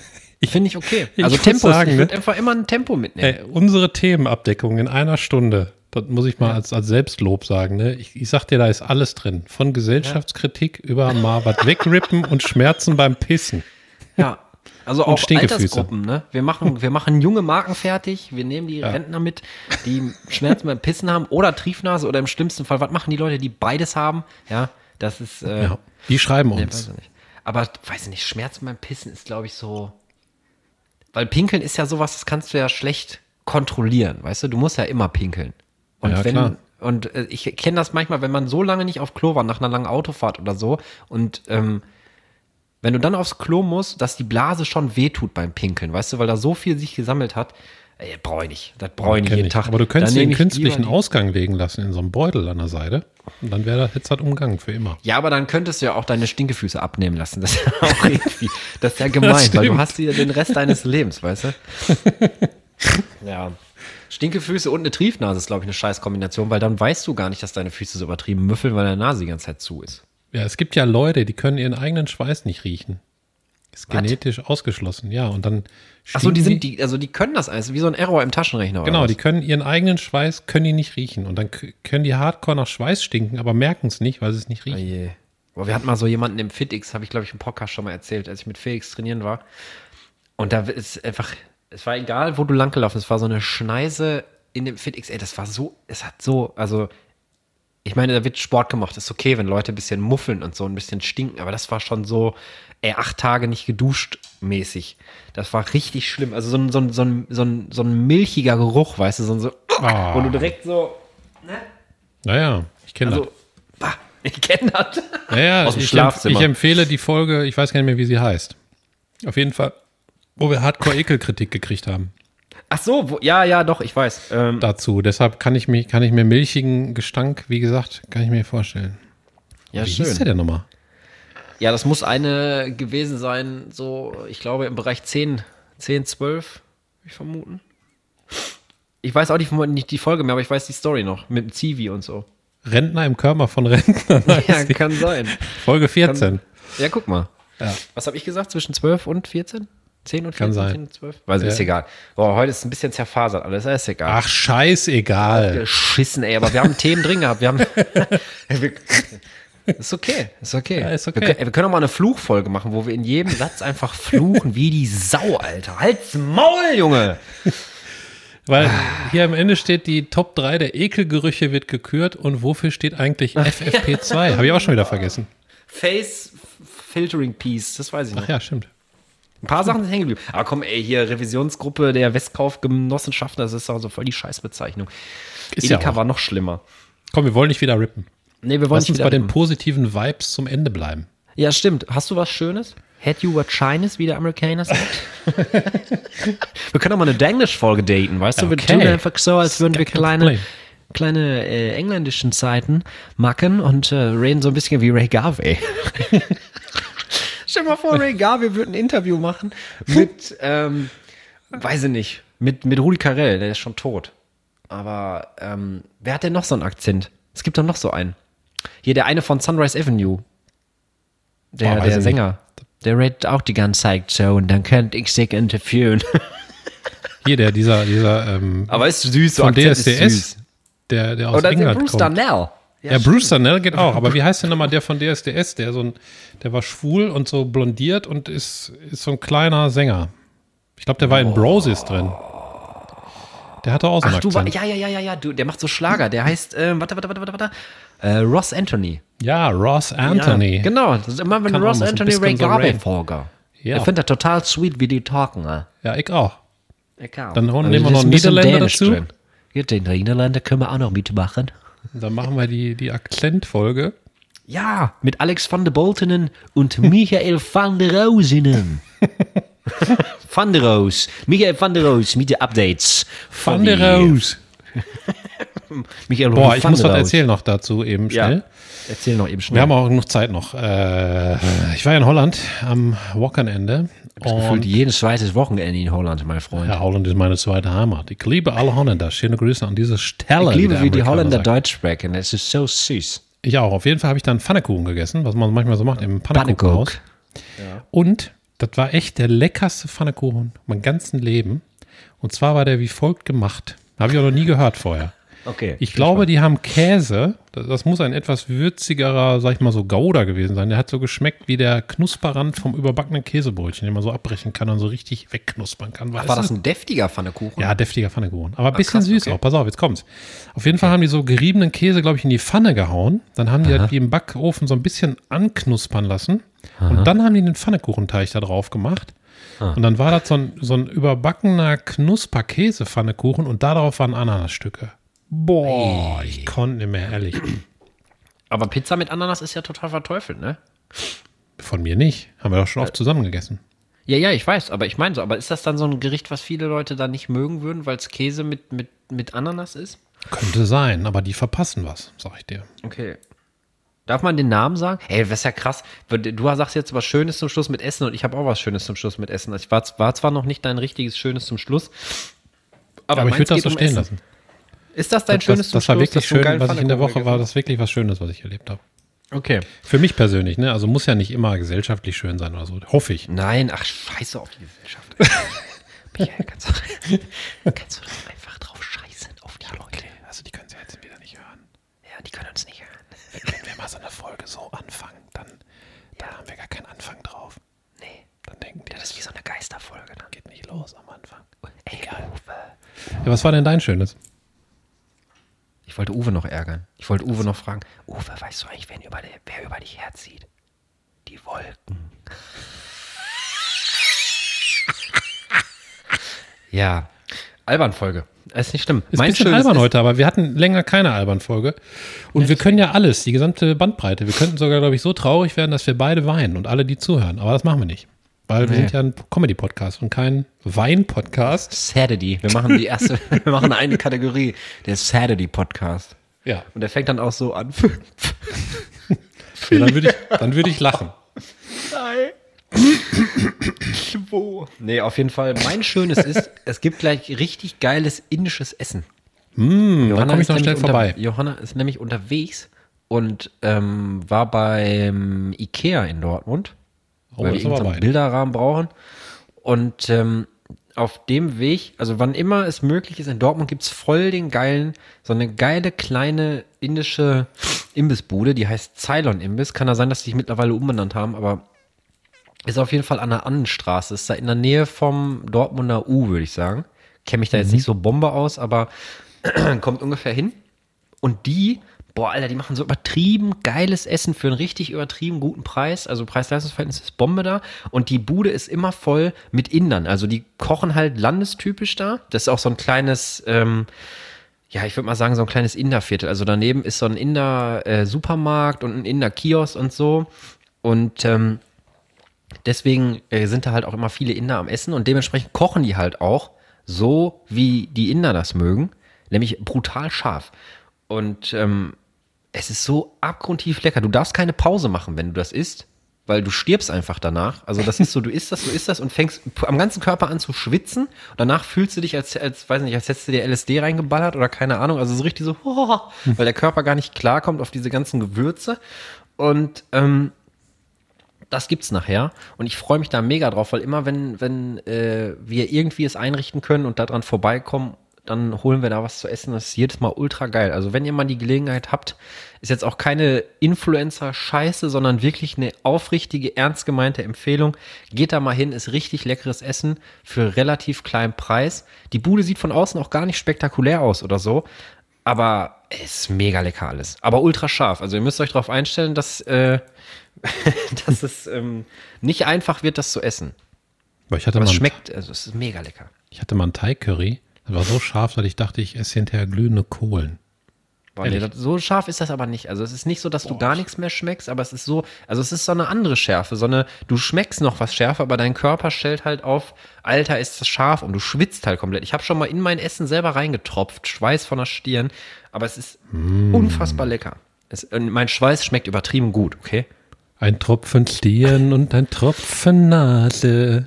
Speaker 1: Finde ich okay.
Speaker 2: Ich
Speaker 1: Also Tempo,
Speaker 2: sagen,
Speaker 1: ich
Speaker 2: ne?
Speaker 1: würde einfach immer ein Tempo mitnehmen.
Speaker 2: Ey, unsere Themenabdeckung in einer Stunde, das muss ich mal als, als Selbstlob sagen. Ne? Ich, ich sag dir, da ist alles drin. Von Gesellschaftskritik über mal was wegrippen und Schmerzen beim Pissen.
Speaker 1: Ja. Also auch. Altersgruppen, ne? Wir machen, wir machen junge Marken fertig, wir nehmen die Rentner mit, die Schmerzen beim Pissen haben oder Triefnase oder im schlimmsten Fall, was machen die Leute, die beides haben? Ja, das ist, äh,
Speaker 2: Ja, die schreiben uns.
Speaker 1: weiß ich nicht. Aber weiß ich nicht, Schmerzen beim Pissen ist, glaube ich, so. Weil Pinkeln ist ja sowas, das kannst du ja schlecht kontrollieren, weißt du? Du musst ja immer pinkeln. Und
Speaker 2: Ja,
Speaker 1: wenn,
Speaker 2: klar.
Speaker 1: und äh, ich kenne das manchmal, wenn man so lange nicht auf Klo war, nach einer langen Autofahrt oder so, und ähm, wenn du dann aufs Klo musst, dass die Blase schon wehtut beim Pinkeln, weißt du, weil da so viel sich gesammelt hat, ey, brauche ich nicht. Das brauche ich nicht jeden
Speaker 2: ich.
Speaker 1: Tag.
Speaker 2: Aber du könntest dir einen
Speaker 1: ich
Speaker 2: künstlichen Ausgang legen lassen in so einem Beutel an der Seite. Und dann wäre das jetzt halt umgangen für immer.
Speaker 1: Ja, aber dann könntest du ja auch deine Stinkefüße abnehmen lassen. Das ist ja auch irgendwie, das ist ja gemein, weil du hast hier den Rest deines Lebens, weißt du? ja. Stinkefüße und eine Triefnase ist, glaube ich, eine scheiß Kombination, weil dann weißt du gar nicht, dass deine Füße so übertrieben müffeln, weil deine Nase die ganze Zeit zu ist.
Speaker 2: Ja, es gibt ja Leute, die können ihren eigenen Schweiß nicht riechen. Ist
Speaker 1: Was?
Speaker 2: genetisch ausgeschlossen, ja. Und dann
Speaker 1: Achso, die sind, die, also die können das alles, wie so ein Error im Taschenrechner.
Speaker 2: Genau, die können ihren eigenen Schweiß, können die nicht riechen. Und dann können die Hardcore nach Schweiß stinken, aber merken es nicht, weil sie es nicht
Speaker 1: Oh
Speaker 2: riechen.
Speaker 1: je. Boah, wir hatten mal so jemanden im FitX, habe ich glaube ich im Podcast schon mal erzählt, als ich mit Felix trainieren war. Und da ist einfach, es war egal, wo du langgelaufen bist, es war so eine Schneise in dem FitX, ey, das war so, es hat so, also, ich meine, da wird Sport gemacht, ist okay, wenn Leute ein bisschen muffeln und so ein bisschen stinken, aber das war schon so, ey, acht Tage nicht geduscht mäßig. Das war richtig schlimm. Also so ein, so ein, so ein, so ein, so ein milchiger Geruch, weißt du, so ein so,
Speaker 2: Ah.
Speaker 1: wo du direkt so,
Speaker 2: Naja, ich kenne
Speaker 1: also, bah, ich kenne das.
Speaker 2: das. Naja,
Speaker 1: aus dem
Speaker 2: ich,
Speaker 1: Schlafzimmer.
Speaker 2: ich empfehle die Folge, ich weiß gar nicht mehr, wie sie heißt. Auf jeden Fall, wo wir Hardcore-Ekelkritik gekriegt haben
Speaker 1: Ach so, wo, ja, ja, doch, ich weiß. Ähm,
Speaker 2: dazu. Deshalb kann ich, mich, kann ich mir milchigen Gestank, wie gesagt, kann ich mir vorstellen.
Speaker 1: ja,
Speaker 2: wie hieß der denn nochmal?
Speaker 1: Ja, das muss eine gewesen sein, so, ich glaube, im Bereich 10, 10, 12, würde ich vermuten. Ich weiß auch nicht, nicht die Folge mehr, aber ich weiß die Story noch, mit dem Zivi und so.
Speaker 2: Rentner im Körper von Rentnern.
Speaker 1: Ja, kann sein.
Speaker 2: Folge 14.
Speaker 1: Ja, guck mal.
Speaker 2: Ja.
Speaker 1: Was habe ich gesagt, zwischen 12 und 14? 10 und 14,
Speaker 2: Kann sein.
Speaker 1: 10 und 12? Weiß ich,
Speaker 2: Ja.
Speaker 1: ist egal. Boah, heute ist es ein bisschen zerfasert, alles ist egal.
Speaker 2: Ach, scheißegal.
Speaker 1: Geschissen, ey, aber wir haben Themen drin gehabt. Wir haben. ist okay, ist okay.
Speaker 2: Ja, ist okay.
Speaker 1: Wir, wir können auch mal eine Fluchfolge machen, wo wir in jedem Satz einfach fluchen wie die Sau, Alter. Halt's Maul, Junge!
Speaker 2: Weil hier am Ende steht, die Top 3 der Ekelgerüche wird gekürt und wofür steht eigentlich FFP2? Habe ich auch schon wieder vergessen.
Speaker 1: Face Filtering Piece, das weiß ich noch.
Speaker 2: Ach ja, stimmt.
Speaker 1: Ein paar Sachen sind hängen geblieben. Aber komm, ey, hier Revisionsgruppe der Westkaufgenossenschaften, das ist also voll die Scheißbezeichnung.
Speaker 2: Ist ja
Speaker 1: Edeka
Speaker 2: auch.
Speaker 1: war noch schlimmer.
Speaker 2: Komm, wir wollen nicht wieder rippen.
Speaker 1: Nee, wir wollen
Speaker 2: Lass
Speaker 1: nicht
Speaker 2: uns bei den
Speaker 1: reden.
Speaker 2: positiven Vibes zum Ende bleiben.
Speaker 1: Ja, stimmt. Hast du was Schönes? Had you what shines, wie der Amerikaner sagt? wir können auch mal eine Denglisch-Folge daten, weißt du? Wir
Speaker 2: Okay.
Speaker 1: tun einfach so, als würden wir kleine, kleine äh, engländischen Zeiten machen und äh, reden so ein bisschen wie Ray Garvey. Stell dir mal vor, Ray Garvey würde ein Interview machen mit, ähm, weiß ich nicht, mit, mit Rudi Carell, der ist schon tot. Aber ähm, wer hat denn noch so einen Akzent? Es gibt doch noch so einen. Hier, der eine von Sunrise Avenue. Der,
Speaker 2: Boah, weiß
Speaker 1: der Sänger. Der redet auch die ganze Zeit so und dann könnte ich sich interviewen.
Speaker 2: Hier, der, dieser, dieser, ähm,
Speaker 1: Aber ist süß, so
Speaker 2: von
Speaker 1: Akzent ist
Speaker 2: DSDS,
Speaker 1: süß.
Speaker 2: der, der aus
Speaker 1: Oder der
Speaker 2: England
Speaker 1: Bruce
Speaker 2: kommt.
Speaker 1: Darnell.
Speaker 2: Ja, Bruce Darnell geht auch. Aber wie heißt denn nochmal der von DSDS? Der so ein, der war schwul und so blondiert und ist, ist so ein kleiner Sänger. Ich glaube, der war in Brosis drin. Der hatte auch so einen
Speaker 1: Ach, du war, ja, ja, ja, ja, ja, du, der macht so Schlager. Der heißt, ähm, warte, warte, warte, warte, warte. Äh, Ross Anthony.
Speaker 2: Ja, Ross Anthony.
Speaker 1: Ja, genau, das ist immer wenn
Speaker 2: Kann
Speaker 1: Ross
Speaker 2: auch
Speaker 1: Anthony Ray Garvey. Folge.
Speaker 2: Ja.
Speaker 1: Ich finde das total sweet, wie die talken. Äh.
Speaker 2: Ja, ich auch.
Speaker 1: Egal.
Speaker 2: Dann holen-
Speaker 1: Aber
Speaker 2: nehmen wir noch
Speaker 1: ist ein bisschen
Speaker 2: Niederländer dazu.
Speaker 1: drin. Ja, den Niederländer können wir auch noch mitmachen.
Speaker 2: Und dann machen wir die, die Akzentfolge.
Speaker 1: Ja, mit Alex van der Boltenen und Michael van der Rosenen. van der Roos. Michael van der Roos mit den Updates.
Speaker 2: Van der Roos.
Speaker 1: Michael
Speaker 2: Boah, ich muss
Speaker 1: der
Speaker 2: was
Speaker 1: Roos.
Speaker 2: erzählen noch dazu eben schnell.
Speaker 1: Ja. Erzähl noch eben schnell.
Speaker 2: Wir haben auch genug Zeit noch. Äh, ich war ja in Holland am Wochenende.
Speaker 1: Gefühlt
Speaker 2: Und
Speaker 1: jedes zweites Wochenende in Holland, mein Freund.
Speaker 2: ja, Holland ist meine zweite Heimat. Ich liebe alle Holländer. Schöne Grüße an dieser Stelle.
Speaker 1: ich liebe, wie die Holländer
Speaker 2: sagt.
Speaker 1: Deutsch sprechen. Es ist so süß.
Speaker 2: Ich auch. Auf jeden Fall habe ich dann Pfannekuchen gegessen, was man manchmal so macht im Pfannekuchenhaus. Und das war echt der leckerste Pfannekuchen mein ganzen Leben. Und zwar war der wie folgt gemacht. Habe ich auch noch nie gehört vorher.
Speaker 1: Okay.
Speaker 2: Ich glaube, die haben Käse. Das, das muss ein etwas würzigerer, sag ich mal so, Gouda gewesen sein. Der hat so geschmeckt wie der Knusperrand vom überbackenen Käsebrötchen, den man so abbrechen kann und so richtig wegknuspern kann. Weißt
Speaker 1: War das ein deftiger Pfannekuchen?
Speaker 2: Ja, deftiger Pfannekuchen. Aber ein bisschen
Speaker 1: krass,
Speaker 2: süß
Speaker 1: okay.
Speaker 2: auch. Pass auf, jetzt kommt's. Auf jeden Fall haben die so geriebenen Käse, glaube ich, in die Pfanne gehauen. Dann haben die das wie im Backofen so ein bisschen anknuspern lassen. Und dann haben die den Pfannekuchenteig da drauf gemacht. Und dann war das so ein, so ein überbackener Knusper-Käse-Pfannekuchen und darauf waren Ananasstücke. Boah, ich konnte nicht mehr, ehrlich.
Speaker 1: Aber Pizza mit Ananas ist ja total verteufelt, ne?
Speaker 2: Von mir nicht. Haben wir doch schon oft zusammen gegessen.
Speaker 1: Ja, ja, ich weiß, aber ich meine so, aber ist das dann so ein Gericht, was viele Leute dann nicht mögen würden, weil es Käse mit, mit, mit Ananas ist?
Speaker 2: Könnte sein, aber die verpassen was, sag ich dir.
Speaker 1: Okay. Darf man den Namen sagen? Ey, das ist ja krass. Du sagst jetzt was Schönes zum Schluss mit Essen und ich habe auch was Schönes zum Schluss mit Essen. Ich war, war zwar noch nicht dein richtiges Schönes zum Schluss, aber,
Speaker 2: Aber ich würde das so
Speaker 1: um
Speaker 2: stehen
Speaker 1: Essen.
Speaker 2: lassen.
Speaker 1: Ist das dein
Speaker 2: Das,
Speaker 1: Schönes
Speaker 2: das, das war wirklich schön, was ich in der Woche war, das wirklich was Schönes, was ich erlebt habe.
Speaker 1: Okay.
Speaker 2: Für mich persönlich, ne? Also muss ja nicht immer gesellschaftlich schön sein oder so. Hoffe ich.
Speaker 1: Nein, ach, scheiße auf die Gesellschaft. Michael, kannst du, kannst du doch einfach drauf scheißen auf die Leute?
Speaker 2: Also die können sie jetzt wieder nicht hören.
Speaker 1: Ja, die können uns nicht hören.
Speaker 2: Wenn wir mal so eine Folge so anfangen, dann, dann haben wir gar keinen Anfang drauf.
Speaker 1: Nee,
Speaker 2: Dann denken die,
Speaker 1: das ist wie so eine Geisterfolge dann.
Speaker 2: geht nicht los am Anfang.
Speaker 1: Ey, Uwe.
Speaker 2: Ja, was war denn dein Schönes?
Speaker 1: Ich wollte Uwe noch ärgern. Ich wollte Uwe noch fragen, Uwe, weißt du eigentlich, wer über, wer über dich herzieht? Die Wolken. ja, Albern-Folge. Ist nicht schlimm.
Speaker 2: Ist ein bisschen
Speaker 1: Schönes
Speaker 2: albern
Speaker 1: ist-
Speaker 2: heute, aber wir hatten länger keine Albern-Folge. Und wir können ja alles, die gesamte Bandbreite. Wir könnten sogar, glaube ich, so traurig werden, dass wir beide weinen und alle, die zuhören. Aber das machen wir nicht. Weil wir
Speaker 1: Nee.
Speaker 2: sind ja ein Comedy-Podcast und kein Wein-Podcast.
Speaker 1: Saturday. Wir machen die erste, wir machen eine Kategorie, der Saturday-Podcast.
Speaker 2: Ja.
Speaker 1: Und der fängt dann auch so an.
Speaker 2: ja dann würde ich, dann würde ich lachen.
Speaker 1: Zwei. Nee, auf jeden Fall. Mein Schönes ist, es gibt gleich richtig geiles indisches Essen.
Speaker 2: Hm, dann komme ich
Speaker 1: ist
Speaker 2: noch
Speaker 1: nämlich
Speaker 2: schnell
Speaker 1: unter-
Speaker 2: vorbei.
Speaker 1: Johanna ist nämlich unterwegs und ähm, war beim Ikea in Dortmund,
Speaker 2: Oh,
Speaker 1: weil wir irgendeinen. Bilderrahmen brauchen. Und ähm, auf dem Weg, also wann immer es möglich ist, in Dortmund gibt's voll den geilen, so eine geile kleine indische Imbissbude, die heißt Ceylon Imbiss. Kann da sein, dass die sich mittlerweile umbenannt haben, aber ist auf jeden Fall an der Annenstraße. Ist da in der Nähe vom Dortmunder U, würde ich sagen. Kenne mich da jetzt nicht so Bombe aus, aber kommt ungefähr hin. Und die, boah, Alter, die machen so übertrieben geiles Essen für einen richtig übertrieben guten Preis. Also Preis-Leistungs-Verhältnis ist Bombe da. Und die Bude ist immer voll mit Indern. Also die kochen halt landestypisch da. Das ist auch so ein kleines, ähm, ja, ich würde mal sagen, so ein kleines Inderviertel. Also daneben ist so ein Inder-Supermarkt und ein Inder-Kiosk und so. Und ähm, deswegen äh, sind da halt auch immer viele Inder am Essen und dementsprechend kochen die halt auch so, wie die Inder das mögen, nämlich brutal scharf. Und ähm, es ist so abgrundtief lecker. Du darfst keine Pause machen, wenn du das isst, weil du stirbst einfach danach. Also das ist so, du isst das, du isst das und fängst am ganzen Körper an zu schwitzen. Danach fühlst du dich, als, als weiß nicht, als hättest du dir LSD reingeballert oder keine Ahnung. Also so richtig so, weil der Körper gar nicht klarkommt auf diese ganzen Gewürze. Und ähm, das gibt's nachher und ich freue mich da mega drauf, weil immer wenn wenn äh, wir irgendwie es einrichten können und daran vorbeikommen, dann holen wir da was zu essen. Das ist jedes Mal ultra geil. Also wenn ihr mal die Gelegenheit habt, ist jetzt auch keine Influencer-Scheiße, sondern wirklich eine aufrichtige, ernst gemeinte Empfehlung. Geht da mal hin, ist richtig leckeres Essen für relativ kleinen Preis. Die Bude sieht von außen auch gar nicht spektakulär aus oder so, aber es ist mega lecker alles. Aber ultra scharf. Also ihr müsst euch darauf einstellen, dass äh, dass es ähm, nicht einfach wird, das zu essen.
Speaker 2: Aber ich hatte
Speaker 1: Aber
Speaker 2: mal
Speaker 1: es schmeckt, also es ist mega lecker.
Speaker 2: Ich hatte mal ein Thai-Curry. Das war so scharf, dass ich dachte, ich esse hinterher glühende Kohlen.
Speaker 1: Boah, nee, so scharf ist das aber nicht. Also es ist nicht so, dass du gar nichts mehr schmeckst, aber es ist so, also es ist so eine andere Schärfe, so eine, du schmeckst noch was schärfer, aber dein Körper stellt halt auf, Alter, ist das scharf und du schwitzt halt komplett. Ich habe schon mal in mein Essen selber reingetropft, Schweiß von der Stirn, aber es ist unfassbar lecker. Es, mein Schweiß schmeckt übertrieben gut, okay?
Speaker 2: Ein Tropfen Stirn und ein Tropfen Nase.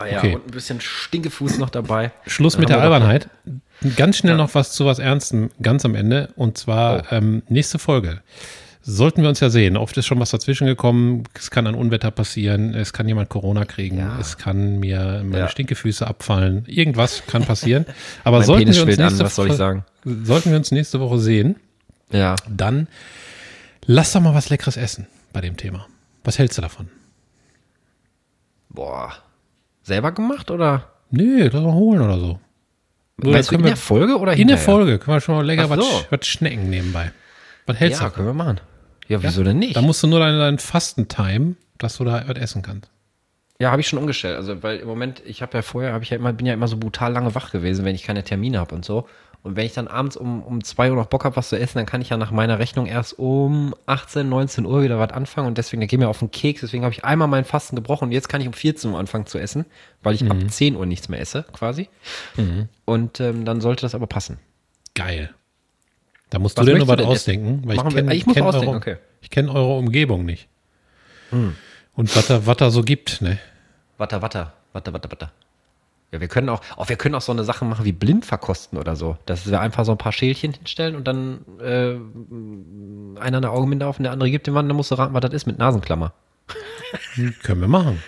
Speaker 1: Oh ja,
Speaker 2: Okay.
Speaker 1: und ein bisschen Stinkefuß noch dabei.
Speaker 2: Schluss
Speaker 1: Dann
Speaker 2: mit der Albernheit. Ganz schnell noch was zu was Ernstem, ganz am Ende. Und zwar ähm, nächste Folge. Sollten wir uns ja sehen. Oft ist schon was dazwischen gekommen. Es kann ein Unwetter passieren. Es kann jemand Corona kriegen.
Speaker 1: Ja.
Speaker 2: Es kann mir meine
Speaker 1: Ja.
Speaker 2: Stinkefüße abfallen. Irgendwas kann passieren. Aber sollten
Speaker 1: Penis
Speaker 2: wir, uns
Speaker 1: schwillt an,
Speaker 2: nächste
Speaker 1: was soll ich sagen?
Speaker 2: sollten wir uns nächste Woche sehen,
Speaker 1: Ja.
Speaker 2: dann lass doch mal was Leckeres essen bei dem Thema. Was hältst du davon?
Speaker 1: Boah. Selber gemacht oder?
Speaker 2: Nö, lass mal holen oder so. Oder
Speaker 1: Meinst du in
Speaker 2: wir-
Speaker 1: der Folge oder
Speaker 2: In der? Folge können wir schon mal lecker was,
Speaker 1: so.
Speaker 2: was schnecken nebenbei. Was hältst
Speaker 1: Ja,
Speaker 2: du davon?
Speaker 1: können wir machen. Ja, wieso denn nicht?
Speaker 2: Da musst du nur deinen, deinen Fastentime, dass du da was essen kannst.
Speaker 1: Ja, habe ich schon umgestellt. Also, weil im Moment, ich habe ja vorher, habe ich ja immer, bin ja immer so brutal lange wach gewesen, wenn ich keine Termine habe und so. Und wenn ich dann abends um, um zwei Uhr noch Bock habe, was zu essen, dann kann ich ja nach meiner Rechnung erst um 18, 19 Uhr wieder was anfangen. Und deswegen, der geht mir auf den Keks. Deswegen habe ich einmal meinen Fasten gebrochen und jetzt kann ich um 14 Uhr anfangen zu essen, weil ich ab 10 Uhr nichts mehr esse, quasi. Und ähm, dann sollte das aber passen.
Speaker 2: Geil. Da musst
Speaker 1: Was
Speaker 2: du dir nur was ausdenken, weil ich
Speaker 1: Machen wir-
Speaker 2: kenne
Speaker 1: ich muss
Speaker 2: kenn
Speaker 1: ausdenken,
Speaker 2: eure,
Speaker 1: okay.
Speaker 2: Ich kenn eure Umgebung nicht. Und was da, was da so gibt, ne?
Speaker 1: Watter, watter, watter, watter, watter. Ja, wir können auch, auch, wir können auch so eine Sache machen wie blind verkosten oder so. Dass wir einfach so ein paar Schälchen hinstellen und dann äh, einer eine Augenbinde auf und der andere gibt dem Mann, dann musst du raten, was das ist mit Nasenklammer.
Speaker 2: Können wir machen.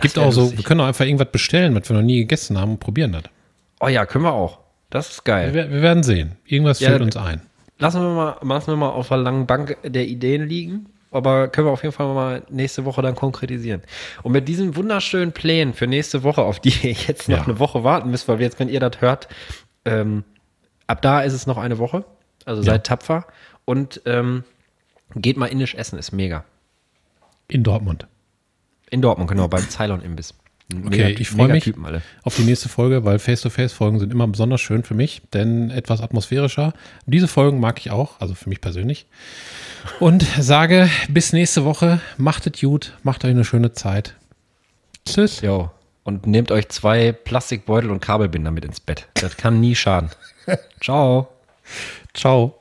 Speaker 2: gibt
Speaker 1: wär
Speaker 2: auch so,
Speaker 1: lustig.
Speaker 2: wir können auch einfach irgendwas bestellen, was wir noch nie gegessen haben und probieren das.
Speaker 1: Oh ja, können wir auch. Das ist geil.
Speaker 2: Wir, wir werden sehen. Irgendwas
Speaker 1: Ja,
Speaker 2: fällt uns ein.
Speaker 1: Lassen wir mal, lassen wir mal auf der langen Bank der Ideen liegen. Aber können wir auf jeden Fall mal nächste Woche dann konkretisieren. Und mit diesen wunderschönen Plänen für nächste Woche, auf die ihr jetzt noch
Speaker 2: Ja.
Speaker 1: eine Woche warten müsst, weil jetzt, wenn ihr das hört, ähm, ab da ist es noch eine Woche. Also seid tapfer. Und ähm, geht mal indisch essen, ist mega.
Speaker 2: In Dortmund.
Speaker 1: In Dortmund, genau, beim Ceylon-Imbiss.
Speaker 2: Okay, ich freue mich
Speaker 1: alle.
Speaker 2: auf die nächste Folge, weil Face-to-Face-Folgen sind immer besonders schön für mich, denn etwas atmosphärischer. Diese Folgen mag ich auch, also für mich persönlich. Und sage bis nächste Woche. Macht es gut, macht euch eine schöne Zeit. Tschüss.
Speaker 1: Jo. Und nehmt euch zwei Plastikbeutel und Kabelbinder mit ins Bett. Das kann nie schaden. Ciao.
Speaker 2: Ciao.